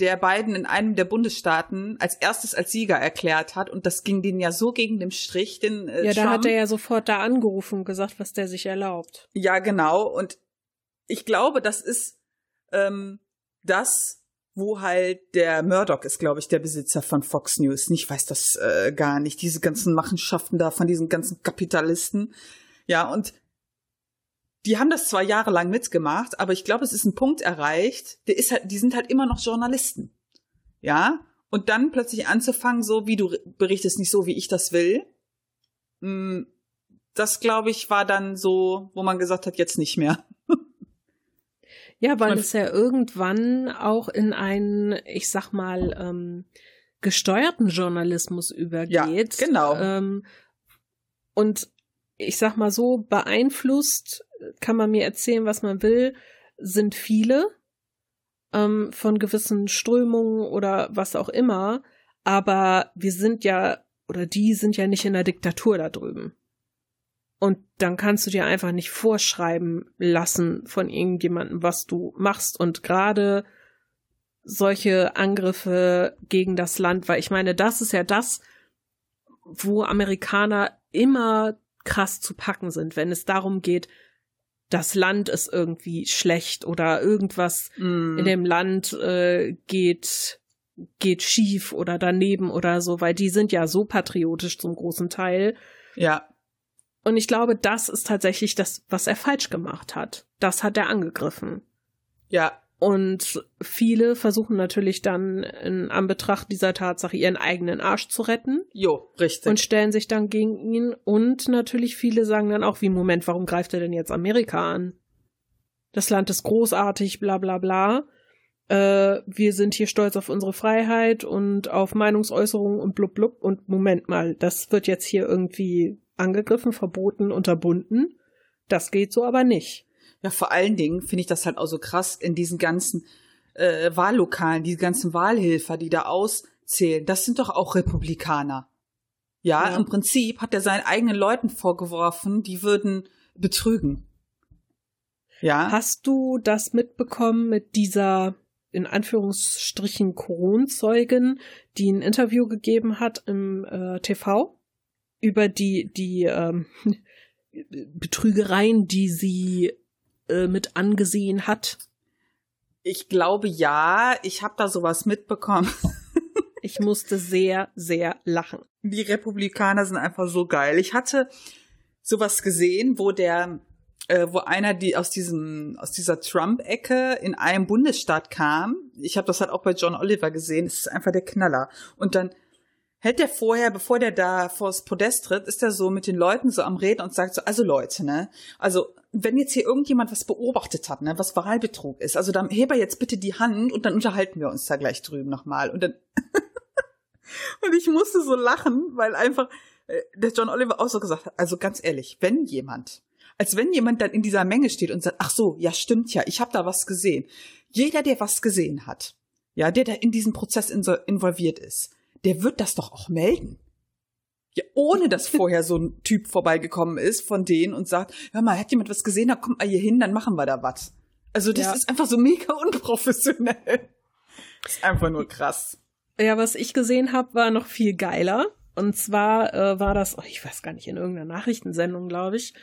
der Biden in einem der Bundesstaaten als erstes als Sieger erklärt hat und das ging denen ja so gegen den Strich, den äh, Ja, da Trump. hat er ja sofort da angerufen und gesagt, was der sich erlaubt. Ja, genau und ich glaube, das ist ähm, das, wo halt der Murdoch ist, glaube ich, der Besitzer von Fox News. Ich weiß das äh, gar nicht, diese ganzen Machenschaften da von diesen ganzen Kapitalisten. Ja, und die haben das zwar jahrelang mitgemacht, aber ich glaube, es ist ein Punkt erreicht, der ist halt, die sind halt immer noch Journalisten. Ja? Und dann plötzlich anzufangen, so wie du berichtest, nicht so, wie ich das will. Mm, das, glaube ich, war dann so, wo man gesagt hat, jetzt nicht mehr. Ja, weil es ja irgendwann auch in einen, ich sag mal, ähm, gesteuerten Journalismus übergeht. Ja, genau. Ähm, und ich sag mal so, beeinflusst, kann man mir erzählen, was man will, sind viele ähm, von gewissen Strömungen oder was auch immer. Aber wir sind ja, oder die sind ja nicht in der Diktatur da drüben. Und dann kannst du dir einfach nicht vorschreiben lassen von irgendjemandem, was du machst. Und gerade solche Angriffe gegen das Land, weil ich meine, das ist ja das, wo Amerikaner immer krass zu packen sind, wenn es darum geht, das Land ist irgendwie schlecht oder irgendwas mm. in dem Land äh, geht geht schief oder daneben oder so, weil die sind ja so patriotisch zum großen Teil. Ja. Und ich glaube, das ist tatsächlich das, was er falsch gemacht hat. Das hat er angegriffen. Ja, Und viele versuchen natürlich dann in Anbetracht dieser Tatsache ihren eigenen Arsch zu retten. Jo, richtig. Und stellen sich dann gegen ihn. Und natürlich viele sagen dann auch, wie Moment, warum greift er denn jetzt Amerika an? Das Land ist großartig, bla bla bla. Äh, wir sind hier stolz auf unsere Freiheit und auf Meinungsäußerungen und blub blub. Und Moment mal, das wird jetzt hier irgendwie angegriffen, verboten, unterbunden. Das geht so aber nicht. Ja, vor allen Dingen finde ich das halt auch so krass in diesen ganzen äh, Wahllokalen, die ganzen Wahlhelfer, die da auszählen. Das sind doch auch Republikaner. Ja, ja, im Prinzip hat er seinen eigenen Leuten vorgeworfen, die würden betrügen. Ja. Hast du das mitbekommen mit dieser in Anführungsstrichen Kronzeugin, die ein Interview gegeben hat im äh, TV über die die ähm, Betrügereien, die sie äh, mit angesehen hat? Ich glaube ja, ich habe da sowas mitbekommen. ich musste sehr, sehr lachen. Die Republikaner sind einfach so geil. Ich hatte sowas gesehen, wo der, äh, wo einer die aus diesem, aus dieser Trump-Ecke in einem Bundesstaat kam. Ich habe das halt auch bei John Oliver gesehen. Es ist einfach der Knaller. Und dann hält der vorher, bevor der da vors Podest tritt, ist er so mit den Leuten so am Reden und sagt so, also Leute, ne, also wenn jetzt hier irgendjemand was beobachtet hat, ne, was Wahlbetrug ist, also dann hebe jetzt bitte die Hand und dann unterhalten wir uns da gleich drüben nochmal. Und dann und ich musste so lachen, weil einfach äh, der John Oliver auch so gesagt hat, also ganz ehrlich, wenn jemand, als wenn jemand dann in dieser Menge steht und sagt, ach so, ja stimmt ja, ich habe da was gesehen. Jeder, der was gesehen hat, ja, der da in diesem Prozess involviert ist, der wird das doch auch melden. Ja, ohne dass vorher so ein Typ vorbeigekommen ist von denen und sagt, hör mal, hat jemand was gesehen, da kommt mal hier hin, dann machen wir da was. Also das ja. ist einfach so mega unprofessionell. Das ist einfach nur krass. Ja, was ich gesehen habe, war noch viel geiler. Und zwar äh, war das, oh, ich weiß gar nicht, in irgendeiner Nachrichtensendung, glaube ich.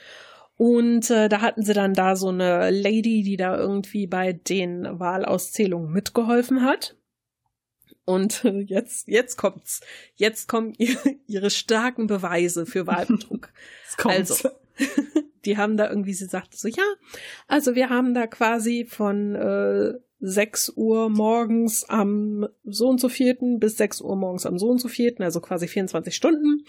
Und äh, da hatten sie dann da so eine Lady, die da irgendwie bei den Wahlauszählungen mitgeholfen hat. Und jetzt, jetzt kommt's. Jetzt kommen ihre starken Beweise für Wahlbetrug. also, die haben da irgendwie, sie sagte so, ja, also wir haben da quasi von äh, 6 Uhr morgens am so und so vierten bis 6 Uhr morgens am so und so vierten, also quasi 24 Stunden,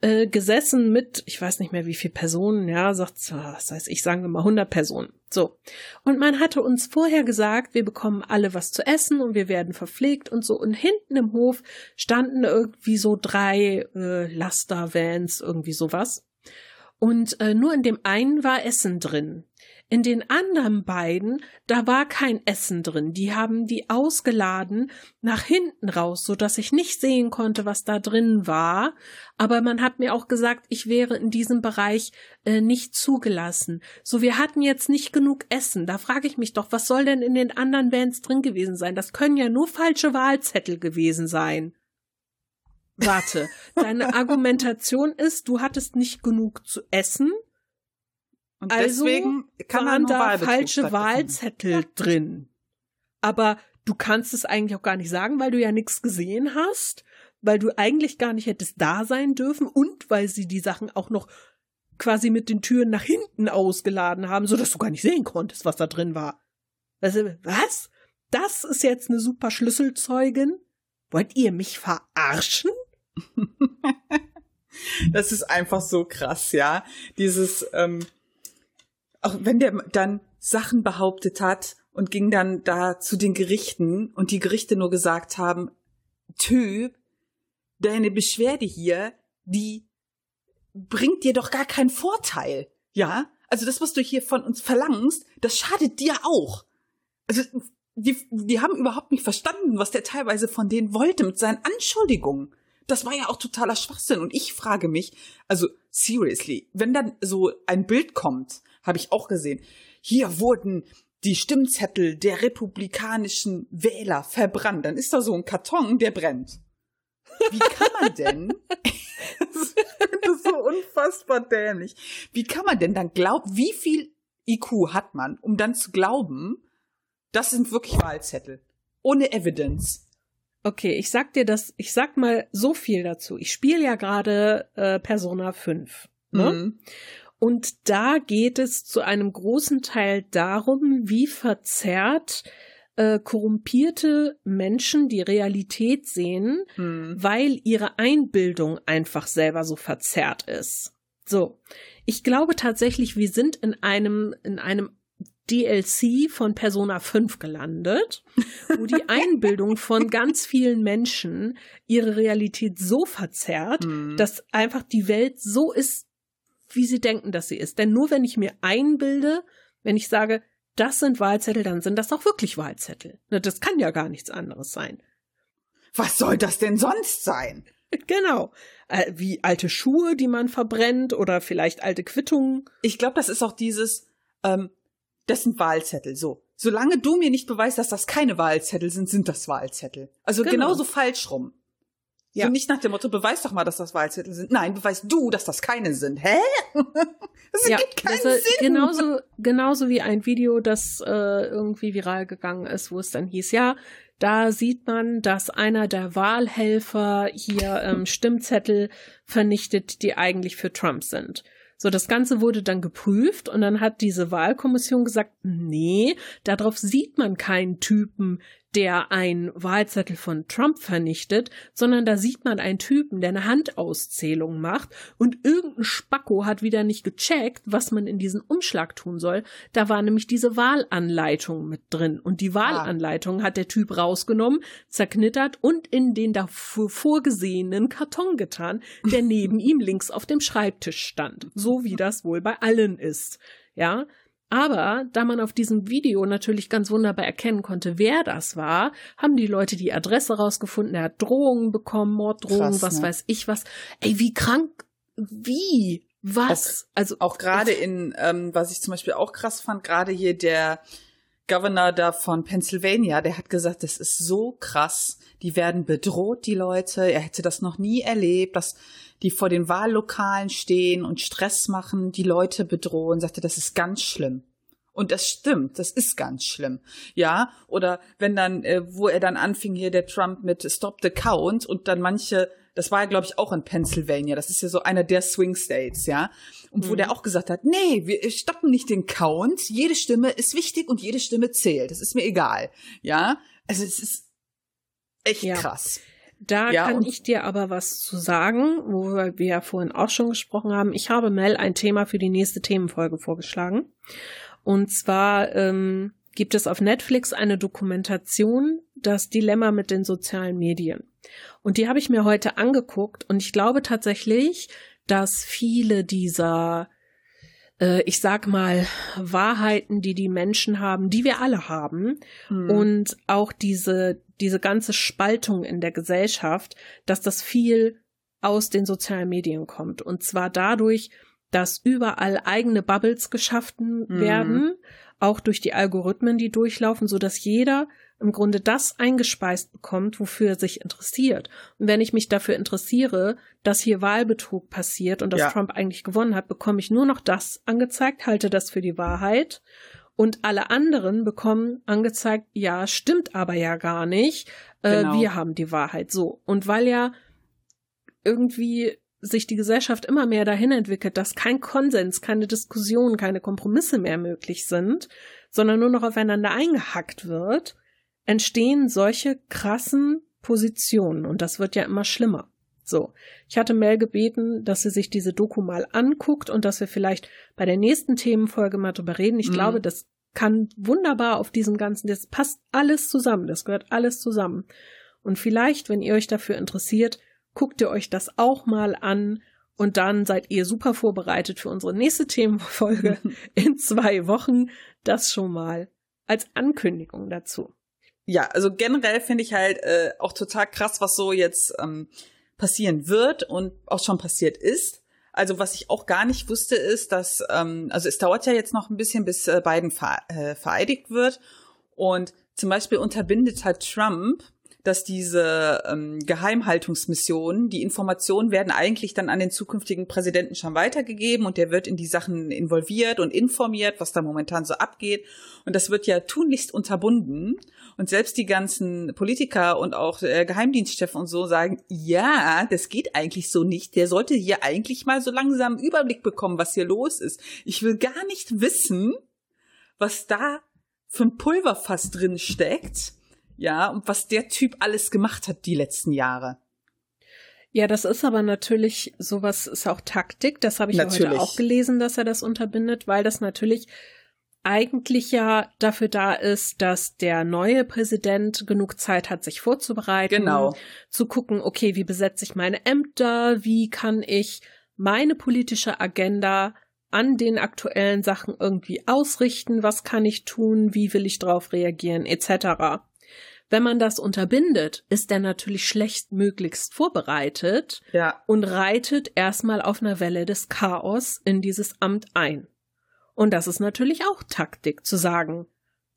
äh, gesessen mit, ich weiß nicht mehr wie viele Personen, ja, sagt, was weiß ich, sagen wir mal 100 Personen. So. Und man hatte uns vorher gesagt, wir bekommen alle was zu essen und wir werden verpflegt und so. Und hinten im Hof standen irgendwie so drei äh, Laster-Vans, irgendwie sowas. Und äh, nur in dem einen war Essen drin. In den anderen beiden, da war kein Essen drin. Die haben die ausgeladen nach hinten raus, so dass ich nicht sehen konnte, was da drin war. Aber man hat mir auch gesagt, ich wäre in diesem Bereich äh, nicht zugelassen. So, wir hatten jetzt nicht genug Essen. Da frage ich mich doch, was soll denn in den anderen Bands drin gewesen sein? Das können ja nur falsche Wahlzettel gewesen sein. Warte, deine Argumentation ist, du hattest nicht genug zu essen und also deswegen kann waren da falsche Wahlzettel drin. Aber du kannst es eigentlich auch gar nicht sagen, weil du ja nichts gesehen hast, weil du eigentlich gar nicht hättest da sein dürfen und weil sie die Sachen auch noch quasi mit den Türen nach hinten ausgeladen haben, so dass du gar nicht sehen konntest, was da drin war. Was? Das ist jetzt eine super Schlüsselzeugin? Wollt ihr mich verarschen? das ist einfach so krass, ja. Dieses, ähm, auch wenn der dann Sachen behauptet hat und ging dann da zu den Gerichten und die Gerichte nur gesagt haben, Typ, deine Beschwerde hier, die bringt dir doch gar keinen Vorteil, ja? Also das, was du hier von uns verlangst, das schadet dir auch. Also die, die haben überhaupt nicht verstanden, was der teilweise von denen wollte mit seinen Anschuldigungen. Das war ja auch totaler Schwachsinn. Und ich frage mich, also seriously, wenn dann so ein Bild kommt, habe ich auch gesehen. Hier wurden die Stimmzettel der republikanischen Wähler verbrannt. Dann ist da so ein Karton, der brennt. Wie kann man denn? das ist so unfassbar dämlich. Wie kann man denn dann glauben, wie viel IQ hat man, um dann zu glauben, das sind wirklich Wahlzettel? Ohne Evidence. Okay, ich sag dir das, ich sag mal so viel dazu. Ich spiele ja gerade äh, Persona 5. Ne? Mhm. Und da geht es zu einem großen Teil darum, wie verzerrt äh, korrumpierte Menschen die Realität sehen, hm. weil ihre Einbildung einfach selber so verzerrt ist. So. Ich glaube tatsächlich, wir sind in einem, in einem DLC von Persona 5 gelandet, wo die Einbildung von ganz vielen Menschen ihre Realität so verzerrt, mhm. dass einfach die Welt so ist, wie sie denken, dass sie ist. Denn nur wenn ich mir einbilde, wenn ich sage, das sind Wahlzettel, dann sind das auch wirklich Wahlzettel. Das kann ja gar nichts anderes sein. Was soll das denn sonst sein? Genau. Äh, wie alte Schuhe, die man verbrennt oder vielleicht alte Quittungen. Ich glaube, das ist auch dieses, ähm, das sind Wahlzettel. So. Solange du mir nicht beweist, dass das keine Wahlzettel sind, sind das Wahlzettel. Also genau. genauso falsch rum. Ja. Und nicht nach dem Motto, beweis doch mal, dass das Wahlzettel sind. Nein, beweis du, dass das keine sind. Hä? Das ja, gibt keinen das, Sinn. Genauso, genauso wie ein Video, das äh, irgendwie viral gegangen ist, wo es dann hieß, ja, da sieht man, dass einer der Wahlhelfer hier ähm, Stimmzettel vernichtet, die eigentlich für Trump sind. So, das Ganze wurde dann geprüft und dann hat diese Wahlkommission gesagt, nee, darauf sieht man keinen Typen, der ein Wahlzettel von Trump vernichtet, sondern da sieht man einen Typen, der eine Handauszählung macht und irgendein Spacko hat wieder nicht gecheckt, was man in diesen Umschlag tun soll. Da war nämlich diese Wahlanleitung mit drin und die Wahlanleitung ah. hat der Typ rausgenommen, zerknittert und in den dafür vorgesehenen Karton getan, der neben ihm links auf dem Schreibtisch stand, so wie das wohl bei allen ist. Ja, aber da man auf diesem Video natürlich ganz wunderbar erkennen konnte, wer das war, haben die Leute die Adresse rausgefunden. Er hat Drohungen bekommen, Morddrohungen, krass, was ne? weiß ich was. Ey, wie krank, wie, was? Auch, also auch gerade in, ähm, was ich zum Beispiel auch krass fand, gerade hier der Governor da von Pennsylvania, der hat gesagt, das ist so krass. Die werden bedroht, die Leute. Er hätte das noch nie erlebt, dass die vor den Wahllokalen stehen und Stress machen, die Leute bedrohen, sagte, das ist ganz schlimm. Und das stimmt, das ist ganz schlimm. Ja, oder wenn dann, äh, wo er dann anfing hier, der Trump mit Stop the Count und dann manche, das war ja, glaube ich, auch in Pennsylvania, das ist ja so einer der Swing States, ja, und wo mhm. der auch gesagt hat, nee, wir stoppen nicht den Count, jede Stimme ist wichtig und jede Stimme zählt, das ist mir egal, ja. Also es ist echt ja. krass. Da ja, kann ich dir aber was zu sagen, wo wir ja vorhin auch schon gesprochen haben. Ich habe Mel ein Thema für die nächste Themenfolge vorgeschlagen. Und zwar ähm, gibt es auf Netflix eine Dokumentation, das Dilemma mit den sozialen Medien. Und die habe ich mir heute angeguckt und ich glaube tatsächlich, dass viele dieser äh, ich sag mal, Wahrheiten, die die Menschen haben, die wir alle haben hm. und auch diese, diese ganze Spaltung in der Gesellschaft, dass das viel aus den sozialen Medien kommt. Und zwar dadurch, dass überall eigene Bubbles geschaffen hm. werden, auch durch die Algorithmen, die durchlaufen, so dass jeder im Grunde das eingespeist bekommt, wofür er sich interessiert. Und wenn ich mich dafür interessiere, dass hier Wahlbetrug passiert und dass ja. Trump eigentlich gewonnen hat, bekomme ich nur noch das angezeigt, halte das für die Wahrheit. Und alle anderen bekommen angezeigt, ja, stimmt aber ja gar nicht. Äh, genau. Wir haben die Wahrheit so. Und weil ja irgendwie sich die Gesellschaft immer mehr dahin entwickelt, dass kein Konsens, keine Diskussion, keine Kompromisse mehr möglich sind, sondern nur noch aufeinander eingehackt wird, entstehen solche krassen Positionen und das wird ja immer schlimmer. So, ich hatte Mel gebeten, dass sie sich diese Doku mal anguckt und dass wir vielleicht bei der nächsten Themenfolge mal drüber reden. Ich mhm. glaube, das kann wunderbar auf diesen ganzen, das passt alles zusammen, das gehört alles zusammen. Und vielleicht, wenn ihr euch dafür interessiert, guckt ihr euch das auch mal an und dann seid ihr super vorbereitet für unsere nächste Themenfolge in zwei Wochen. Das schon mal als Ankündigung dazu ja, also generell finde ich halt äh, auch total krass, was so jetzt ähm, passieren wird und auch schon passiert ist. Also was ich auch gar nicht wusste, ist, dass, ähm, also es dauert ja jetzt noch ein bisschen, bis äh, Biden ver äh, vereidigt wird. Und zum Beispiel unterbindet halt Trump dass diese ähm, Geheimhaltungsmissionen, die Informationen werden eigentlich dann an den zukünftigen Präsidenten schon weitergegeben und der wird in die Sachen involviert und informiert, was da momentan so abgeht. Und das wird ja tunlichst unterbunden. Und selbst die ganzen Politiker und auch äh, Geheimdienstchefs und so sagen, ja, das geht eigentlich so nicht. Der sollte hier eigentlich mal so langsam einen Überblick bekommen, was hier los ist. Ich will gar nicht wissen, was da für ein Pulverfass drin steckt. Ja, und was der Typ alles gemacht hat die letzten Jahre. Ja, das ist aber natürlich, sowas ist auch Taktik. Das habe ich natürlich. heute auch gelesen, dass er das unterbindet, weil das natürlich eigentlich ja dafür da ist, dass der neue Präsident genug Zeit hat, sich vorzubereiten. Genau. Zu gucken, okay, wie besetze ich meine Ämter? Wie kann ich meine politische Agenda an den aktuellen Sachen irgendwie ausrichten? Was kann ich tun? Wie will ich darauf reagieren? Etc. Wenn man das unterbindet, ist er natürlich schlechtmöglichst vorbereitet ja. und reitet erstmal auf einer Welle des Chaos in dieses Amt ein. Und das ist natürlich auch Taktik, zu sagen,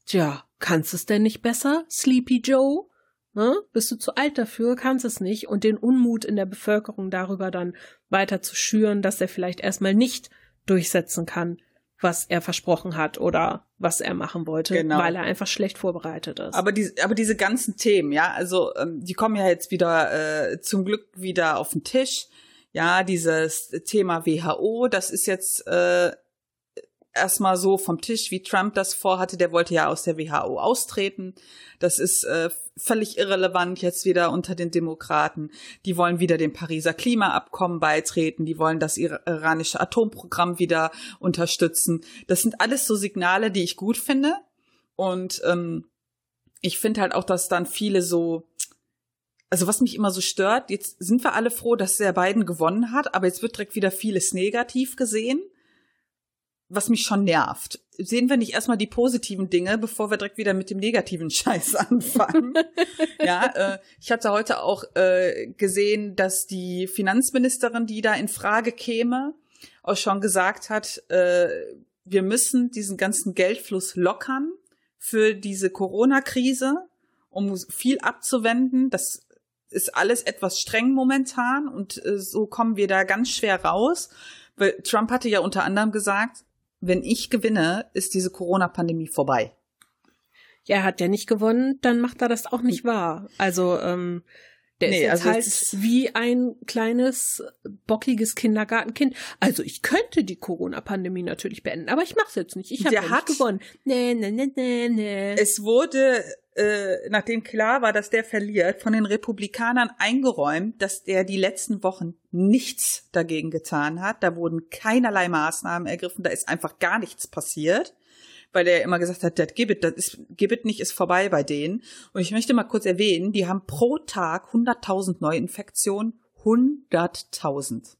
tja, kannst es denn nicht besser, Sleepy Joe? Ne? Bist du zu alt dafür, kannst es nicht und den Unmut in der Bevölkerung darüber dann weiter zu schüren, dass er vielleicht erstmal nicht durchsetzen kann, was er versprochen hat oder was er machen wollte, genau. weil er einfach schlecht vorbereitet ist. Aber, die, aber diese ganzen Themen, ja, also ähm, die kommen ja jetzt wieder äh, zum Glück wieder auf den Tisch. Ja, dieses Thema WHO, das ist jetzt äh, erstmal so vom Tisch, wie Trump das vorhatte. Der wollte ja aus der WHO austreten. Das ist äh, völlig irrelevant jetzt wieder unter den Demokraten. Die wollen wieder dem Pariser Klimaabkommen beitreten. Die wollen das iranische Atomprogramm wieder unterstützen. Das sind alles so Signale, die ich gut finde. Und ähm, ich finde halt auch, dass dann viele so also was mich immer so stört, jetzt sind wir alle froh, dass der Biden gewonnen hat, aber jetzt wird direkt wieder vieles negativ gesehen was mich schon nervt. Sehen wir nicht erstmal die positiven Dinge, bevor wir direkt wieder mit dem negativen Scheiß anfangen. ja, äh, ich hatte heute auch äh, gesehen, dass die Finanzministerin, die da in Frage käme, auch schon gesagt hat, äh, wir müssen diesen ganzen Geldfluss lockern für diese Corona-Krise, um viel abzuwenden. Das ist alles etwas streng momentan und äh, so kommen wir da ganz schwer raus. Weil Trump hatte ja unter anderem gesagt, wenn ich gewinne, ist diese Corona-Pandemie vorbei. Ja, hat ja nicht gewonnen, dann macht er das auch nicht wahr. Also, ähm, der nee, ist jetzt also halt wie ein kleines, bockiges Kindergartenkind. Also ich könnte die Corona-Pandemie natürlich beenden, aber ich mache es jetzt nicht. Ich habe ja nicht gewonnen. Nee, nee, nee, nee, nee. Es wurde, äh, nachdem klar war, dass der verliert, von den Republikanern eingeräumt, dass der die letzten Wochen nichts dagegen getan hat. Da wurden keinerlei Maßnahmen ergriffen, da ist einfach gar nichts passiert weil er immer gesagt hat, das gibt das ist, gibt nicht, ist vorbei bei denen. Und ich möchte mal kurz erwähnen, die haben pro Tag 100.000 Neuinfektionen. 100.000.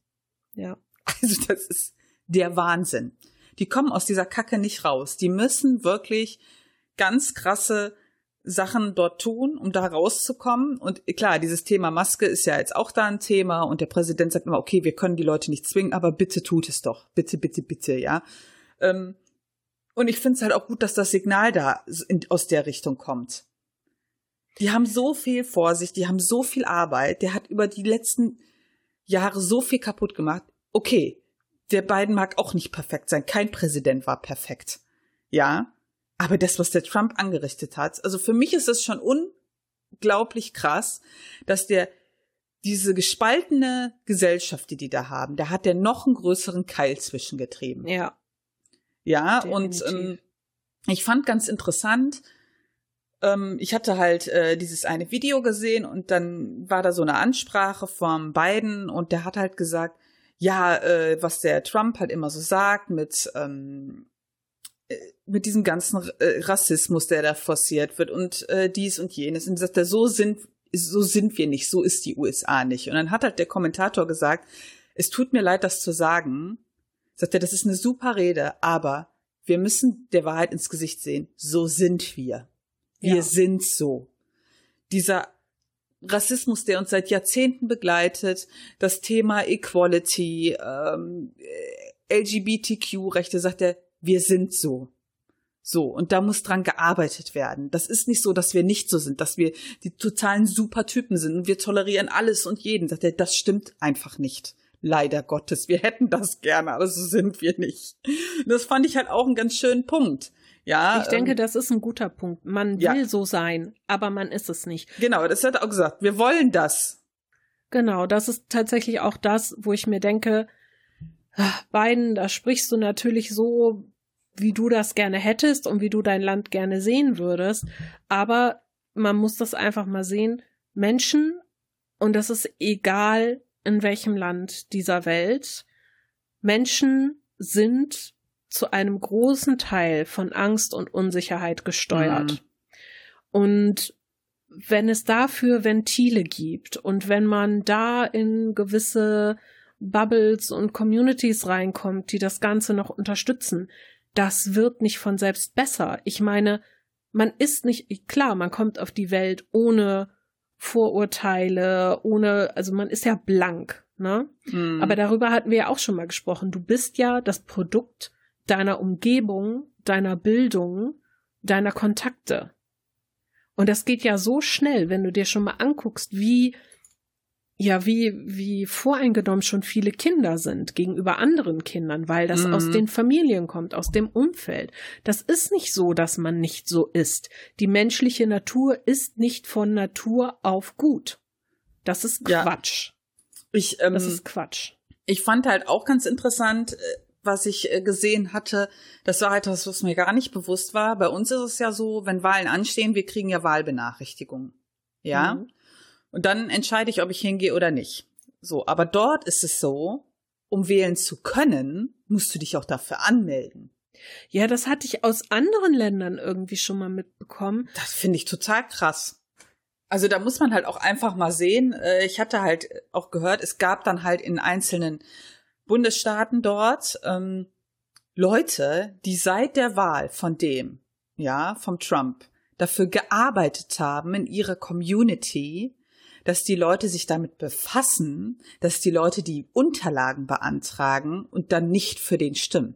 Ja. Also das ist der Wahnsinn. Die kommen aus dieser Kacke nicht raus. Die müssen wirklich ganz krasse Sachen dort tun, um da rauszukommen. Und klar, dieses Thema Maske ist ja jetzt auch da ein Thema und der Präsident sagt immer, okay, wir können die Leute nicht zwingen, aber bitte tut es doch. Bitte, bitte, bitte, ja. Ähm, und ich finde es halt auch gut, dass das Signal da in, aus der Richtung kommt. Die haben so viel vor sich, die haben so viel Arbeit, der hat über die letzten Jahre so viel kaputt gemacht. Okay, der beiden mag auch nicht perfekt sein. Kein Präsident war perfekt. Ja. Aber das, was der Trump angerichtet hat, also für mich ist es schon unglaublich krass, dass der diese gespaltene Gesellschaft, die die da haben, da hat der noch einen größeren Keil zwischengetrieben. Ja. Ja, Definitiv. und ähm, ich fand ganz interessant, ähm, ich hatte halt äh, dieses eine Video gesehen und dann war da so eine Ansprache vom Biden und der hat halt gesagt, ja, äh, was der Trump halt immer so sagt mit ähm, äh, mit diesem ganzen äh, Rassismus, der da forciert wird und äh, dies und jenes. Und sagt er, so sind so sind wir nicht, so ist die USA nicht. Und dann hat halt der Kommentator gesagt, es tut mir leid, das zu sagen, sagt er, das ist eine super Rede, aber wir müssen der Wahrheit ins Gesicht sehen. So sind wir. Wir ja. sind so. Dieser Rassismus, der uns seit Jahrzehnten begleitet, das Thema Equality, ähm, LGBTQ-Rechte, sagt er, wir sind so. So, und da muss dran gearbeitet werden. Das ist nicht so, dass wir nicht so sind, dass wir die totalen Supertypen sind und wir tolerieren alles und jeden. Sagt er, das stimmt einfach nicht. Leider Gottes. Wir hätten das gerne, aber so sind wir nicht. Das fand ich halt auch einen ganz schönen Punkt. Ja, ich denke, ähm, das ist ein guter Punkt. Man will ja. so sein, aber man ist es nicht. Genau, das hat er auch gesagt. Wir wollen das. Genau, das ist tatsächlich auch das, wo ich mir denke, ah, Biden, da sprichst du natürlich so wie du das gerne hättest und wie du dein Land gerne sehen würdest. Aber man muss das einfach mal sehen. Menschen, und das ist egal in welchem Land dieser Welt, Menschen sind zu einem großen Teil von Angst und Unsicherheit gesteuert. Mhm. Und wenn es dafür Ventile gibt und wenn man da in gewisse Bubbles und Communities reinkommt, die das Ganze noch unterstützen, das wird nicht von selbst besser. Ich meine, man ist nicht, klar, man kommt auf die Welt ohne Vorurteile, ohne, also man ist ja blank, ne? Mhm. Aber darüber hatten wir ja auch schon mal gesprochen. Du bist ja das Produkt deiner Umgebung, deiner Bildung, deiner Kontakte. Und das geht ja so schnell, wenn du dir schon mal anguckst, wie ja, wie, wie voreingenommen schon viele Kinder sind gegenüber anderen Kindern, weil das mhm. aus den Familien kommt, aus dem Umfeld. Das ist nicht so, dass man nicht so ist. Die menschliche Natur ist nicht von Natur auf gut. Das ist Quatsch. Ja. Ich, ähm, das ist Quatsch. Ich fand halt auch ganz interessant, äh, was ich äh, gesehen hatte, das war halt was, was mir gar nicht bewusst war. Bei uns ist es ja so, wenn Wahlen anstehen, wir kriegen ja Wahlbenachrichtigungen. Ja. Mhm. Und dann entscheide ich, ob ich hingehe oder nicht. So, aber dort ist es so, um wählen zu können, musst du dich auch dafür anmelden. Ja, das hatte ich aus anderen Ländern irgendwie schon mal mitbekommen. Das finde ich total krass. Also da muss man halt auch einfach mal sehen. Äh, ich hatte halt auch gehört, es gab dann halt in einzelnen Bundesstaaten dort ähm, Leute, die seit der Wahl von dem, ja, vom Trump, dafür gearbeitet haben in ihrer Community, dass die Leute sich damit befassen, dass die Leute die Unterlagen beantragen und dann nicht für den stimmen.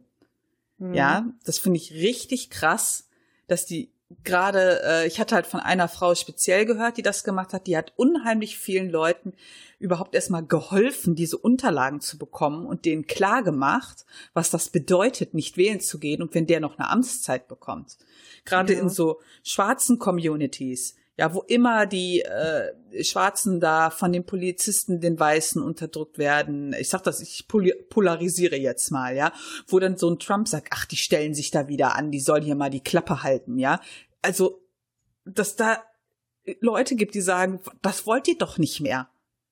Mhm. Ja, das finde ich richtig krass, dass die gerade, äh, ich hatte halt von einer Frau speziell gehört, die das gemacht hat, die hat unheimlich vielen Leuten überhaupt erstmal geholfen, diese Unterlagen zu bekommen und denen klar gemacht, was das bedeutet, nicht wählen zu gehen und wenn der noch eine Amtszeit bekommt. Gerade ja. in so schwarzen Communities, ja, wo immer die äh, Schwarzen da von den Polizisten, den Weißen unterdrückt werden. Ich sag das, ich polarisiere jetzt mal, ja, wo dann so ein Trump sagt, ach, die stellen sich da wieder an, die sollen hier mal die Klappe halten, ja. Also, dass da Leute gibt, die sagen, das wollt ihr doch nicht mehr,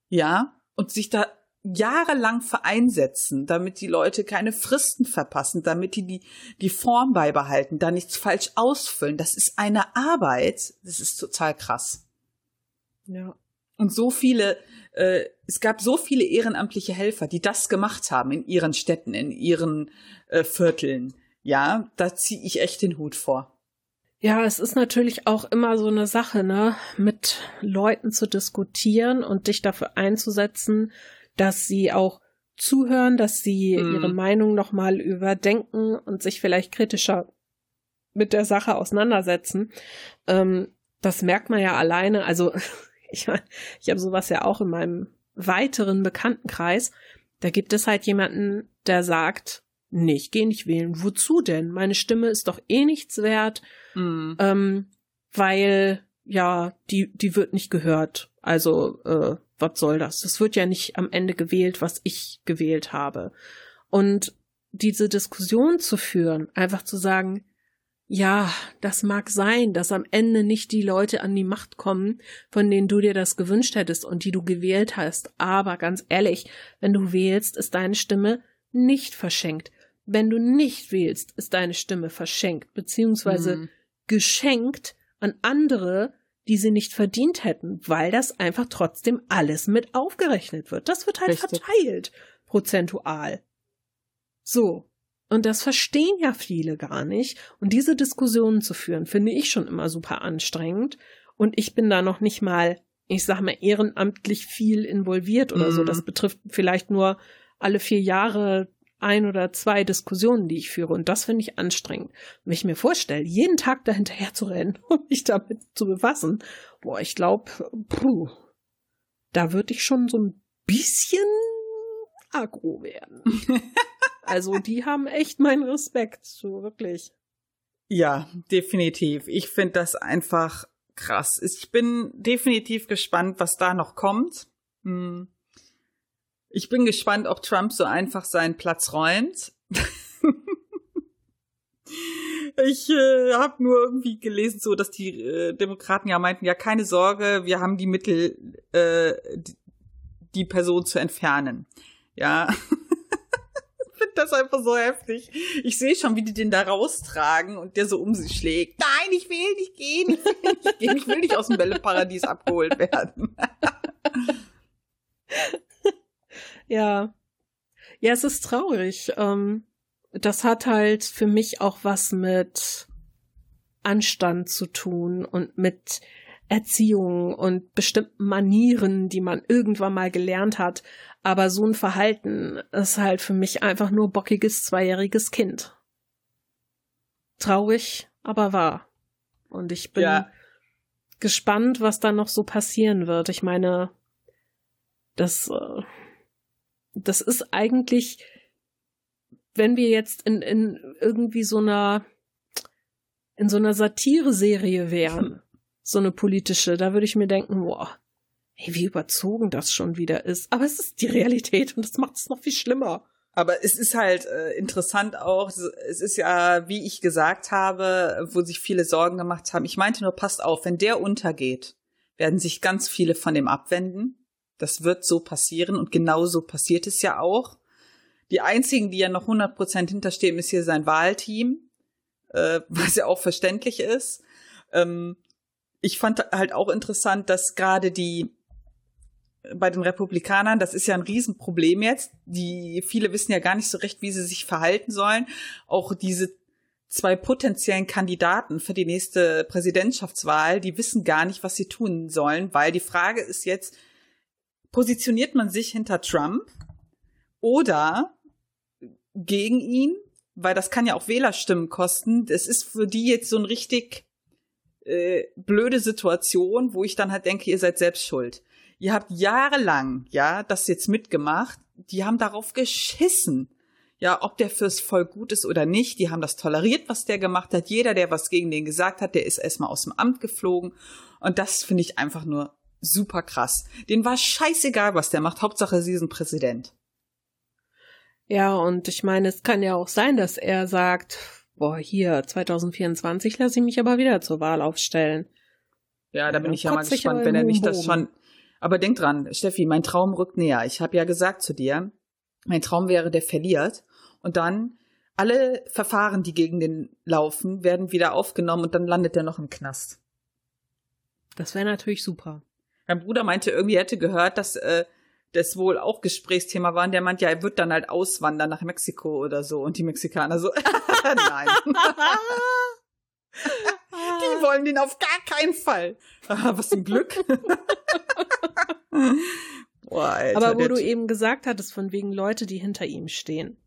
ja, und sich da jahrelang vereinsetzen, damit die Leute keine Fristen verpassen, damit die, die die Form beibehalten, da nichts falsch ausfüllen. Das ist eine Arbeit, das ist total krass. Ja. Und so viele, äh, es gab so viele ehrenamtliche Helfer, die das gemacht haben in ihren Städten, in ihren äh, Vierteln. Ja, da ziehe ich echt den Hut vor. Ja, es ist natürlich auch immer so eine Sache, ne, mit Leuten zu diskutieren und dich dafür einzusetzen, dass sie auch zuhören, dass sie mhm. ihre Meinung nochmal überdenken und sich vielleicht kritischer mit der Sache auseinandersetzen. Ähm, das merkt man ja alleine. Also ich, ich habe sowas ja auch in meinem weiteren Bekanntenkreis. Da gibt es halt jemanden, der sagt, nee, ich gehe nicht wählen. Wozu denn? Meine Stimme ist doch eh nichts wert, mhm. ähm, weil ja, die, die wird nicht gehört. Also, äh, was soll das? Das wird ja nicht am Ende gewählt, was ich gewählt habe. Und diese Diskussion zu führen, einfach zu sagen, ja, das mag sein, dass am Ende nicht die Leute an die Macht kommen, von denen du dir das gewünscht hättest und die du gewählt hast. Aber ganz ehrlich, wenn du wählst, ist deine Stimme nicht verschenkt. Wenn du nicht wählst, ist deine Stimme verschenkt, beziehungsweise mhm. geschenkt an andere, die sie nicht verdient hätten, weil das einfach trotzdem alles mit aufgerechnet wird. Das wird halt Richtig. verteilt, prozentual. So. Und das verstehen ja viele gar nicht. Und diese Diskussionen zu führen, finde ich schon immer super anstrengend. Und ich bin da noch nicht mal, ich sag mal, ehrenamtlich viel involviert oder mhm. so. Das betrifft vielleicht nur alle vier Jahre ein oder zwei Diskussionen, die ich führe. Und das finde ich anstrengend. Wenn ich mir vorstelle, jeden Tag dahinterher zu rennen und mich damit zu befassen, boah, ich glaube, puh, da würde ich schon so ein bisschen aggro werden. also die haben echt meinen Respekt, so wirklich. Ja, definitiv. Ich finde das einfach krass. Ich bin definitiv gespannt, was da noch kommt. Hm. Ich bin gespannt, ob Trump so einfach seinen Platz räumt. Ich äh, habe nur irgendwie gelesen, so dass die äh, Demokraten ja meinten, ja keine Sorge, wir haben die Mittel, äh, die, die Person zu entfernen. Ja, ich finde das einfach so heftig. Ich sehe schon, wie die den da raustragen und der so um sich schlägt. Nein, ich will nicht gehen, ich will nicht gehen, ich will nicht aus dem Bälleparadies abgeholt werden. ja. Ja, es ist traurig. Ähm, das hat halt für mich auch was mit Anstand zu tun und mit Erziehung und bestimmten Manieren, die man irgendwann mal gelernt hat. Aber so ein Verhalten ist halt für mich einfach nur bockiges zweijähriges Kind. Traurig, aber wahr. Und ich bin ja. gespannt, was da noch so passieren wird. Ich meine, das, äh, das ist eigentlich wenn wir jetzt in, in irgendwie so einer, in so einer Satire-Serie wären, so eine politische, da würde ich mir denken, boah, hey, wie überzogen das schon wieder ist. Aber es ist die Realität und das macht es noch viel schlimmer. Aber es ist halt äh, interessant auch, es ist ja, wie ich gesagt habe, wo sich viele Sorgen gemacht haben. Ich meinte nur, passt auf, wenn der untergeht, werden sich ganz viele von dem abwenden. Das wird so passieren und genau so passiert es ja auch. Die einzigen, die ja noch 100% hinterstehen, ist hier sein Wahlteam, äh, was ja auch verständlich ist. Ähm, ich fand halt auch interessant, dass gerade die bei den Republikanern, das ist ja ein Riesenproblem jetzt. Die viele wissen ja gar nicht so recht, wie sie sich verhalten sollen. Auch diese zwei potenziellen Kandidaten für die nächste Präsidentschaftswahl, die wissen gar nicht, was sie tun sollen, weil die Frage ist jetzt, positioniert man sich hinter Trump oder gegen ihn, weil das kann ja auch Wählerstimmen kosten. Das ist für die jetzt so ein richtig äh, blöde Situation, wo ich dann halt denke, ihr seid selbst schuld. Ihr habt jahrelang, ja, das jetzt mitgemacht. Die haben darauf geschissen. Ja, ob der fürs Volk gut ist oder nicht, die haben das toleriert, was der gemacht hat. Jeder, der was gegen den gesagt hat, der ist erstmal aus dem Amt geflogen. Und das finde ich einfach nur super krass. Den war scheißegal, was der macht. Hauptsache, sie sind Präsident. Ja, und ich meine, es kann ja auch sein, dass er sagt, boah, hier, 2024 lasse ich mich aber wieder zur Wahl aufstellen. Ja, da bin ich ja mal gespannt, wenn er nicht das schon. Aber denk dran, Steffi, mein Traum rückt näher. Ich habe ja gesagt zu dir, mein Traum wäre, der verliert. Und dann alle Verfahren, die gegen den laufen, werden wieder aufgenommen und dann landet er noch im Knast. Das wäre natürlich super. Mein Bruder meinte irgendwie, er hätte gehört, dass äh, das wohl auch Gesprächsthema war. Und der meint, ja, er wird dann halt auswandern nach Mexiko oder so. Und die Mexikaner so, nein. die wollen den auf gar keinen Fall. Was ein Glück. Boah, Alter, Aber wo du eben gesagt hattest, von wegen Leute, die hinter ihm stehen.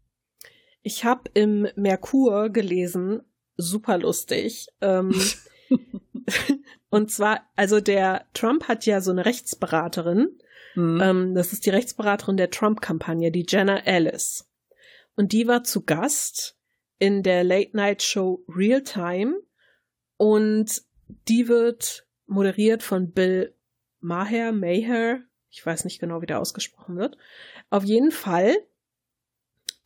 Ich habe im Merkur gelesen, super lustig. Ähm, und zwar, also der Trump hat ja so eine Rechtsberaterin, Mhm. Ähm, das ist die Rechtsberaterin der Trump-Kampagne, die Jenna Ellis. Und die war zu Gast in der Late-Night-Show Real Time. Und die wird moderiert von Bill Maher, Maher. Ich weiß nicht genau, wie der ausgesprochen wird. Auf jeden Fall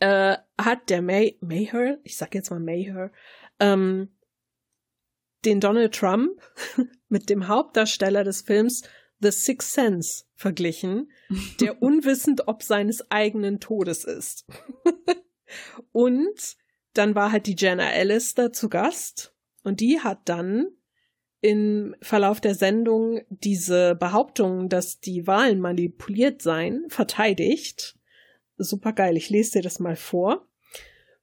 äh, hat der May Maher, ich sag jetzt mal Maher, ähm, den Donald Trump mit dem Hauptdarsteller des Films The Sixth Sense verglichen, der unwissend ob seines eigenen Todes ist. und dann war halt die Jenna Ellis da zu Gast und die hat dann im Verlauf der Sendung diese Behauptung, dass die Wahlen manipuliert seien, verteidigt. Super geil, ich lese dir das mal vor.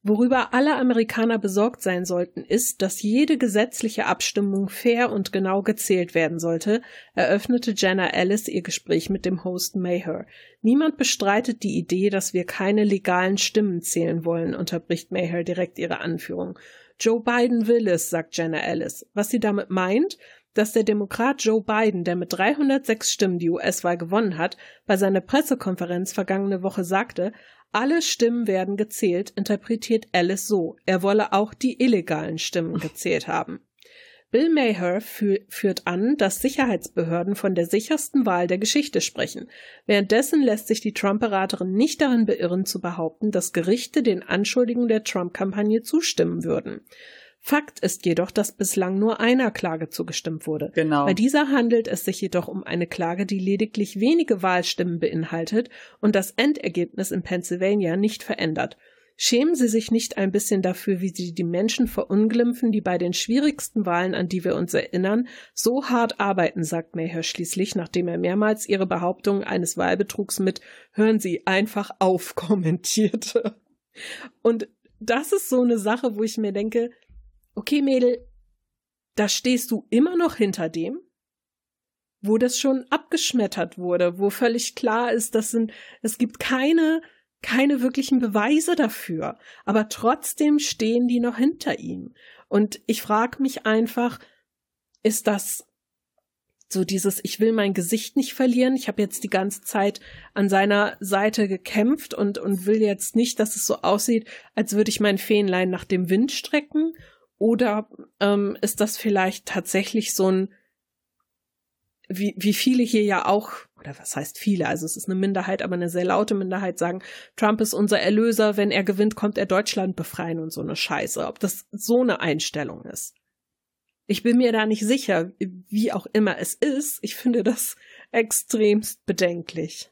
Worüber alle Amerikaner besorgt sein sollten, ist, dass jede gesetzliche Abstimmung fair und genau gezählt werden sollte, eröffnete Jenna Ellis ihr Gespräch mit dem Host Maher. Niemand bestreitet die Idee, dass wir keine legalen Stimmen zählen wollen, unterbricht Maher direkt ihre Anführung. Joe Biden will es, sagt Jenna Ellis. Was sie damit meint, dass der Demokrat Joe Biden, der mit 306 Stimmen die US-Wahl gewonnen hat, bei seiner Pressekonferenz vergangene Woche sagte, alle Stimmen werden gezählt, interpretiert Alice so. Er wolle auch die illegalen Stimmen gezählt haben. Bill Maher fü führt an, dass Sicherheitsbehörden von der sichersten Wahl der Geschichte sprechen. Währenddessen lässt sich die Trump-Beraterin nicht darin beirren zu behaupten, dass Gerichte den Anschuldigungen der Trump-Kampagne zustimmen würden. Fakt ist jedoch, dass bislang nur einer Klage zugestimmt wurde. Genau. Bei dieser handelt es sich jedoch um eine Klage, die lediglich wenige Wahlstimmen beinhaltet und das Endergebnis in Pennsylvania nicht verändert. Schämen Sie sich nicht ein bisschen dafür, wie Sie die Menschen verunglimpfen, die bei den schwierigsten Wahlen, an die wir uns erinnern, so hart arbeiten, sagt Mayer schließlich, nachdem er mehrmals ihre Behauptung eines Wahlbetrugs mit Hören Sie einfach auf kommentierte. Und das ist so eine Sache, wo ich mir denke, okay, Mädel, da stehst du immer noch hinter dem, wo das schon abgeschmettert wurde, wo völlig klar ist, das sind, es gibt keine keine wirklichen Beweise dafür, aber trotzdem stehen die noch hinter ihm. Und ich frage mich einfach, ist das so dieses, ich will mein Gesicht nicht verlieren, ich habe jetzt die ganze Zeit an seiner Seite gekämpft und, und will jetzt nicht, dass es so aussieht, als würde ich mein Fähnlein nach dem Wind strecken? Oder ähm, ist das vielleicht tatsächlich so ein wie, wie viele hier ja auch, oder was heißt viele, also es ist eine Minderheit, aber eine sehr laute Minderheit sagen, Trump ist unser Erlöser, wenn er gewinnt, kommt er Deutschland befreien und so eine Scheiße. Ob das so eine Einstellung ist. Ich bin mir da nicht sicher, wie auch immer es ist. Ich finde das extremst bedenklich.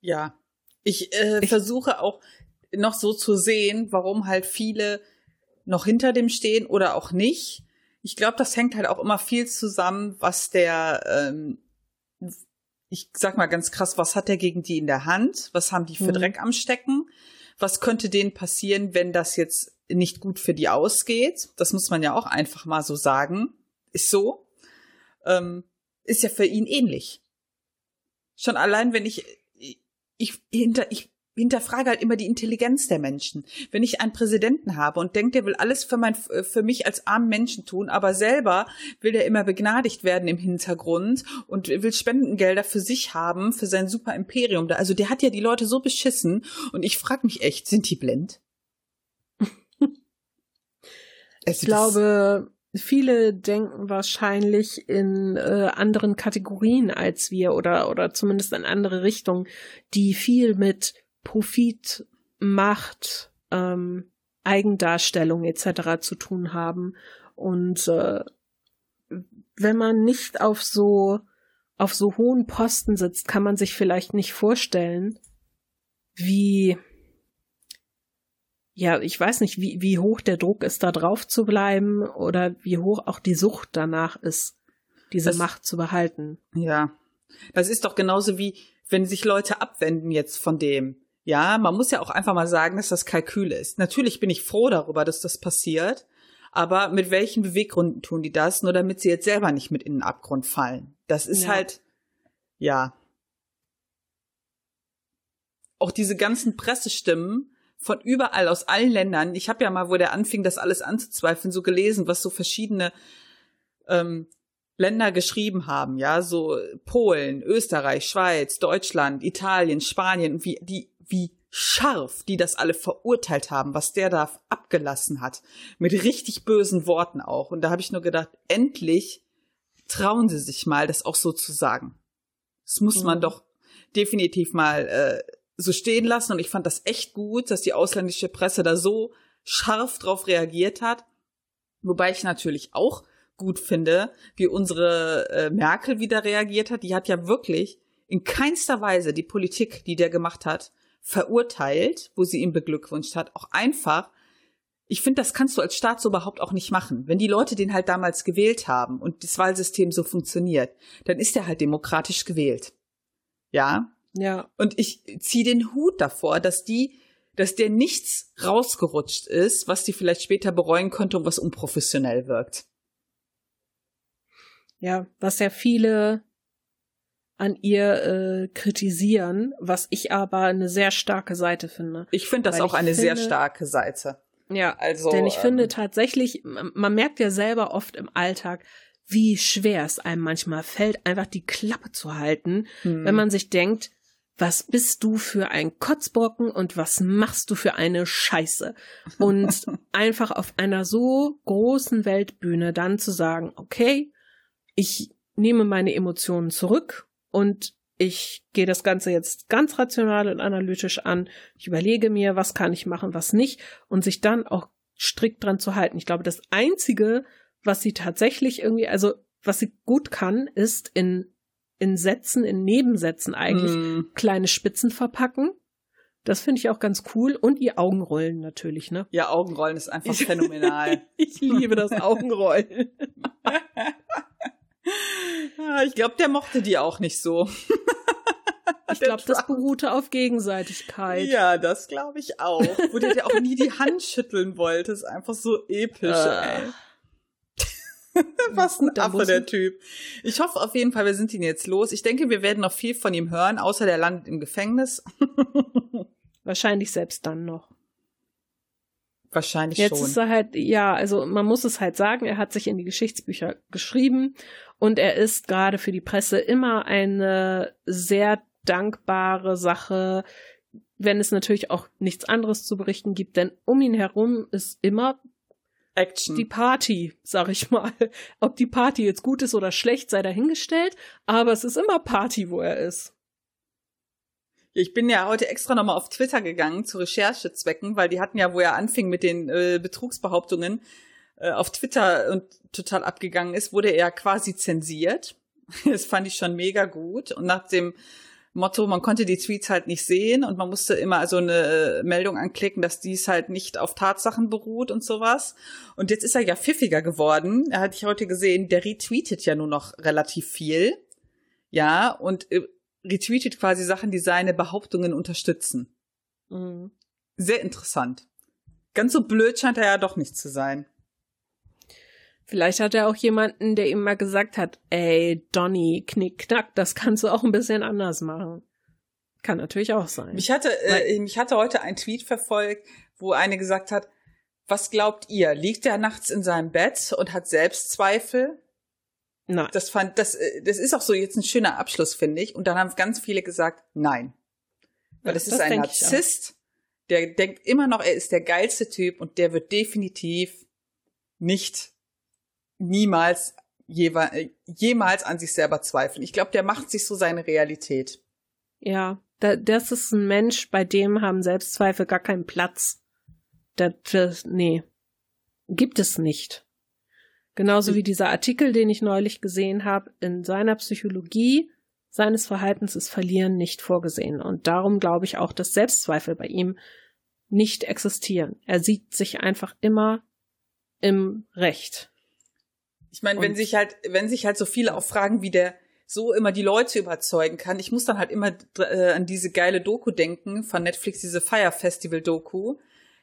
Ja, ich, äh, ich versuche auch noch so zu sehen, warum halt viele noch hinter dem stehen oder auch nicht ich glaube, das hängt halt auch immer viel zusammen, was der, ähm, ich sag mal ganz krass, was hat der gegen die in der Hand? Was haben die für mhm. Dreck am Stecken? Was könnte denen passieren, wenn das jetzt nicht gut für die ausgeht? Das muss man ja auch einfach mal so sagen. Ist so. Ähm, ist ja für ihn ähnlich. Schon allein, wenn ich, ich, hinter, ich hinterfrage halt immer die Intelligenz der Menschen. Wenn ich einen Präsidenten habe und denkt, der will alles für, mein, für mich als armen Menschen tun, aber selber will er immer begnadigt werden im Hintergrund und will Spendengelder für sich haben, für sein super Imperium. Also der hat ja die Leute so beschissen und ich frage mich echt, sind die blind? ich glaube, viele denken wahrscheinlich in äh, anderen Kategorien als wir oder oder zumindest in andere Richtungen, die viel mit Profit, Macht, ähm, Eigendarstellung etc. zu tun haben. Und äh, wenn man nicht auf so auf so hohen Posten sitzt, kann man sich vielleicht nicht vorstellen, wie ja, ich weiß nicht, wie, wie hoch der Druck ist, da drauf zu bleiben oder wie hoch auch die Sucht danach ist, diese das, Macht zu behalten. Ja, das ist doch genauso wie, wenn sich Leute abwenden jetzt von dem. Ja, man muss ja auch einfach mal sagen, dass das Kalkül ist. Natürlich bin ich froh darüber, dass das passiert, aber mit welchen Beweggründen tun die das? Nur damit sie jetzt selber nicht mit in den Abgrund fallen. Das ist ja. halt, ja. Auch diese ganzen Pressestimmen von überall aus allen Ländern. Ich habe ja mal, wo der anfing, das alles anzuzweifeln, so gelesen, was so verschiedene ähm, Länder geschrieben haben, ja, so Polen, Österreich, Schweiz, Deutschland, Italien, Spanien, wie die wie scharf die das alle verurteilt haben, was der da abgelassen hat. Mit richtig bösen Worten auch. Und da habe ich nur gedacht, endlich trauen sie sich mal, das auch so zu sagen. Das muss mhm. man doch definitiv mal äh, so stehen lassen. Und ich fand das echt gut, dass die ausländische Presse da so scharf drauf reagiert hat. Wobei ich natürlich auch gut finde, wie unsere äh, Merkel wieder reagiert hat. Die hat ja wirklich in keinster Weise die Politik, die der gemacht hat, verurteilt, wo sie ihn beglückwünscht hat, auch einfach. Ich finde, das kannst du als Staat so überhaupt auch nicht machen. Wenn die Leute den halt damals gewählt haben und das Wahlsystem so funktioniert, dann ist er halt demokratisch gewählt. Ja? Ja. Und ich ziehe den Hut davor, dass die, dass der nichts rausgerutscht ist, was die vielleicht später bereuen könnte und was unprofessionell wirkt. Ja, was ja viele an ihr äh, kritisieren, was ich aber eine sehr starke Seite finde. Ich finde das auch eine finde, sehr starke Seite. Ja, also. Denn ich ähm, finde tatsächlich, man merkt ja selber oft im Alltag, wie schwer es einem manchmal fällt, einfach die Klappe zu halten, hm. wenn man sich denkt, was bist du für ein Kotzbrocken und was machst du für eine Scheiße? Und einfach auf einer so großen Weltbühne dann zu sagen, okay, ich nehme meine Emotionen zurück und ich gehe das Ganze jetzt ganz rational und analytisch an. Ich überlege mir, was kann ich machen, was nicht und sich dann auch strikt dran zu halten. Ich glaube, das einzige, was sie tatsächlich irgendwie, also was sie gut kann, ist in in Sätzen, in Nebensätzen eigentlich mm. kleine Spitzen verpacken. Das finde ich auch ganz cool. Und ihr Augenrollen natürlich, ne? Ja, Augenrollen ist einfach phänomenal. ich liebe das Augenrollen. ich glaube, der mochte die auch nicht so. Ich glaube, das beruhte auf Gegenseitigkeit. Ja, das glaube ich auch. Wo der dir auch nie die Hand schütteln wollte. Ist einfach so episch, äh. ey. Was ein Affe, der Typ. Ich hoffe auf jeden Fall, wir sind ihn jetzt los. Ich denke, wir werden noch viel von ihm hören, außer der landet im Gefängnis. Wahrscheinlich selbst dann noch. Wahrscheinlich jetzt schon. Jetzt ist er halt, ja, also man muss es halt sagen, er hat sich in die Geschichtsbücher geschrieben und er ist gerade für die Presse immer eine sehr dankbare Sache, wenn es natürlich auch nichts anderes zu berichten gibt, denn um ihn herum ist immer Action. Die Party, sag ich mal. Ob die Party jetzt gut ist oder schlecht, sei dahingestellt, aber es ist immer Party, wo er ist. Ich bin ja heute extra nochmal auf Twitter gegangen zu Recherchezwecken, weil die hatten ja, wo er anfing mit den äh, Betrugsbehauptungen, äh, auf Twitter und total abgegangen ist, wurde er quasi zensiert. Das fand ich schon mega gut. Und nach dem Motto, man konnte die Tweets halt nicht sehen und man musste immer also eine äh, Meldung anklicken, dass dies halt nicht auf Tatsachen beruht und sowas. Und jetzt ist er ja pfiffiger geworden. Er hatte ich heute gesehen, der retweetet ja nur noch relativ viel. Ja, und äh, retweetet quasi Sachen, die seine Behauptungen unterstützen. Mhm. Sehr interessant. Ganz so blöd scheint er ja doch nicht zu sein. Vielleicht hat er auch jemanden, der ihm mal gesagt hat, ey, Donny, knick, knack, das kannst du auch ein bisschen anders machen. Kann natürlich auch sein. Mich hatte, äh, mich hatte heute ein Tweet verfolgt, wo eine gesagt hat, was glaubt ihr? Liegt er nachts in seinem Bett und hat Selbstzweifel? Nein. Das fand, das, äh, das ist auch so jetzt ein schöner Abschluss, finde ich. Und dann haben ganz viele gesagt, nein. Weil ja, es ist ein Narzisst, der denkt immer noch, er ist der geilste Typ und der wird definitiv nicht niemals jemals an sich selber zweifeln. Ich glaube, der macht sich so seine Realität. Ja, da, das ist ein Mensch, bei dem haben Selbstzweifel gar keinen Platz. Das, das, nee, gibt es nicht. Genauso wie dieser Artikel, den ich neulich gesehen habe, in seiner Psychologie seines Verhaltens ist Verlieren nicht vorgesehen. Und darum glaube ich auch, dass Selbstzweifel bei ihm nicht existieren. Er sieht sich einfach immer im Recht. Ich meine, wenn sich halt, wenn sich halt so viele auch fragen, wie der so immer die Leute überzeugen kann. Ich muss dann halt immer äh, an diese geile Doku denken von Netflix, diese Fire Festival Doku,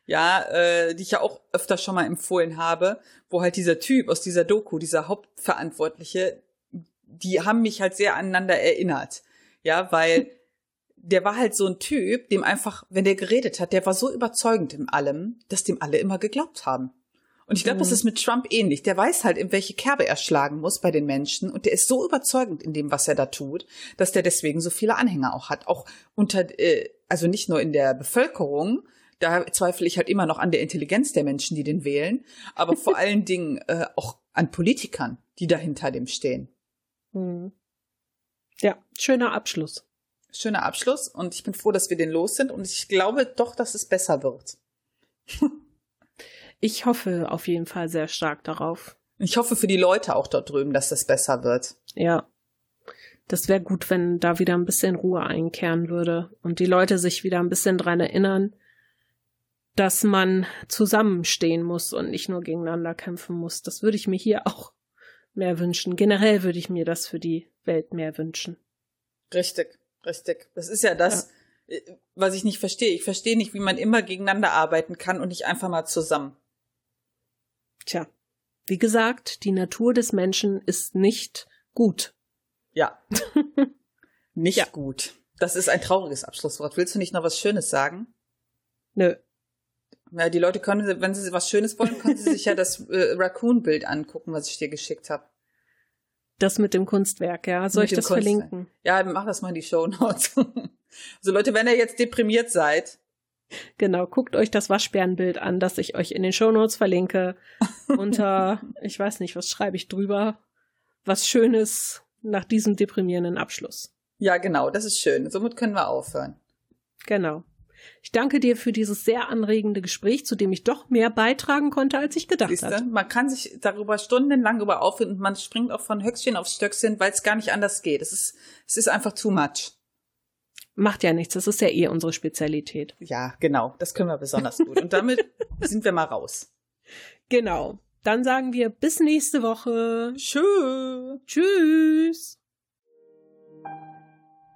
ja, äh, die ich ja auch öfter schon mal empfohlen habe, wo halt dieser Typ aus dieser Doku, dieser Hauptverantwortliche, die haben mich halt sehr aneinander erinnert, ja, weil der war halt so ein Typ, dem einfach, wenn der geredet hat, der war so überzeugend in allem, dass dem alle immer geglaubt haben. Und ich glaube, mhm. das ist mit Trump ähnlich. Der weiß halt, in welche Kerbe er schlagen muss bei den Menschen. Und der ist so überzeugend in dem, was er da tut, dass der deswegen so viele Anhänger auch hat. Auch unter, äh, also nicht nur in der Bevölkerung, da zweifle ich halt immer noch an der Intelligenz der Menschen, die den wählen, aber vor allen Dingen äh, auch an Politikern, die da hinter dem stehen. Mhm. Ja, schöner Abschluss. Schöner Abschluss und ich bin froh, dass wir den los sind und ich glaube doch, dass es besser wird. Ich hoffe auf jeden Fall sehr stark darauf. Ich hoffe für die Leute auch dort drüben, dass das besser wird. Ja. Das wäre gut, wenn da wieder ein bisschen Ruhe einkehren würde und die Leute sich wieder ein bisschen dran erinnern, dass man zusammenstehen muss und nicht nur gegeneinander kämpfen muss. Das würde ich mir hier auch mehr wünschen. Generell würde ich mir das für die Welt mehr wünschen. Richtig, richtig. Das ist ja das, ja. Äh, was ich nicht verstehe. Ich verstehe nicht, wie man immer gegeneinander arbeiten kann und nicht einfach mal zusammen. Tja, wie gesagt, die Natur des Menschen ist nicht gut. Ja. nicht ja. gut. Das ist ein trauriges Abschlusswort. Willst du nicht noch was Schönes sagen? Nö. Ja, die Leute können, wenn sie was Schönes wollen, können sie sich ja das äh, Raccoon-Bild angucken, was ich dir geschickt habe. Das mit dem Kunstwerk, ja. Soll mit ich das Kunstwerk. verlinken? Ja, mach das mal in die Show Notes. Also Leute, wenn ihr jetzt deprimiert seid. Genau, guckt euch das Waschbärenbild an, das ich euch in den Shownotes verlinke. Unter, ich weiß nicht, was schreibe ich drüber? Was Schönes nach diesem deprimierenden Abschluss. Ja, genau, das ist schön. Somit können wir aufhören. Genau. Ich danke dir für dieses sehr anregende Gespräch, zu dem ich doch mehr beitragen konnte, als ich gedacht Siehste, hatte. Man kann sich darüber stundenlang über auffinden und man springt auch von Höchstchen auf Stöckchen, weil es gar nicht anders geht. Es ist, es ist einfach too much. Macht ja nichts, das ist ja eh unsere Spezialität. Ja, genau, das können wir besonders gut. Und damit sind wir mal raus. Genau. Dann sagen wir bis nächste Woche. Tschüss. Tschüss.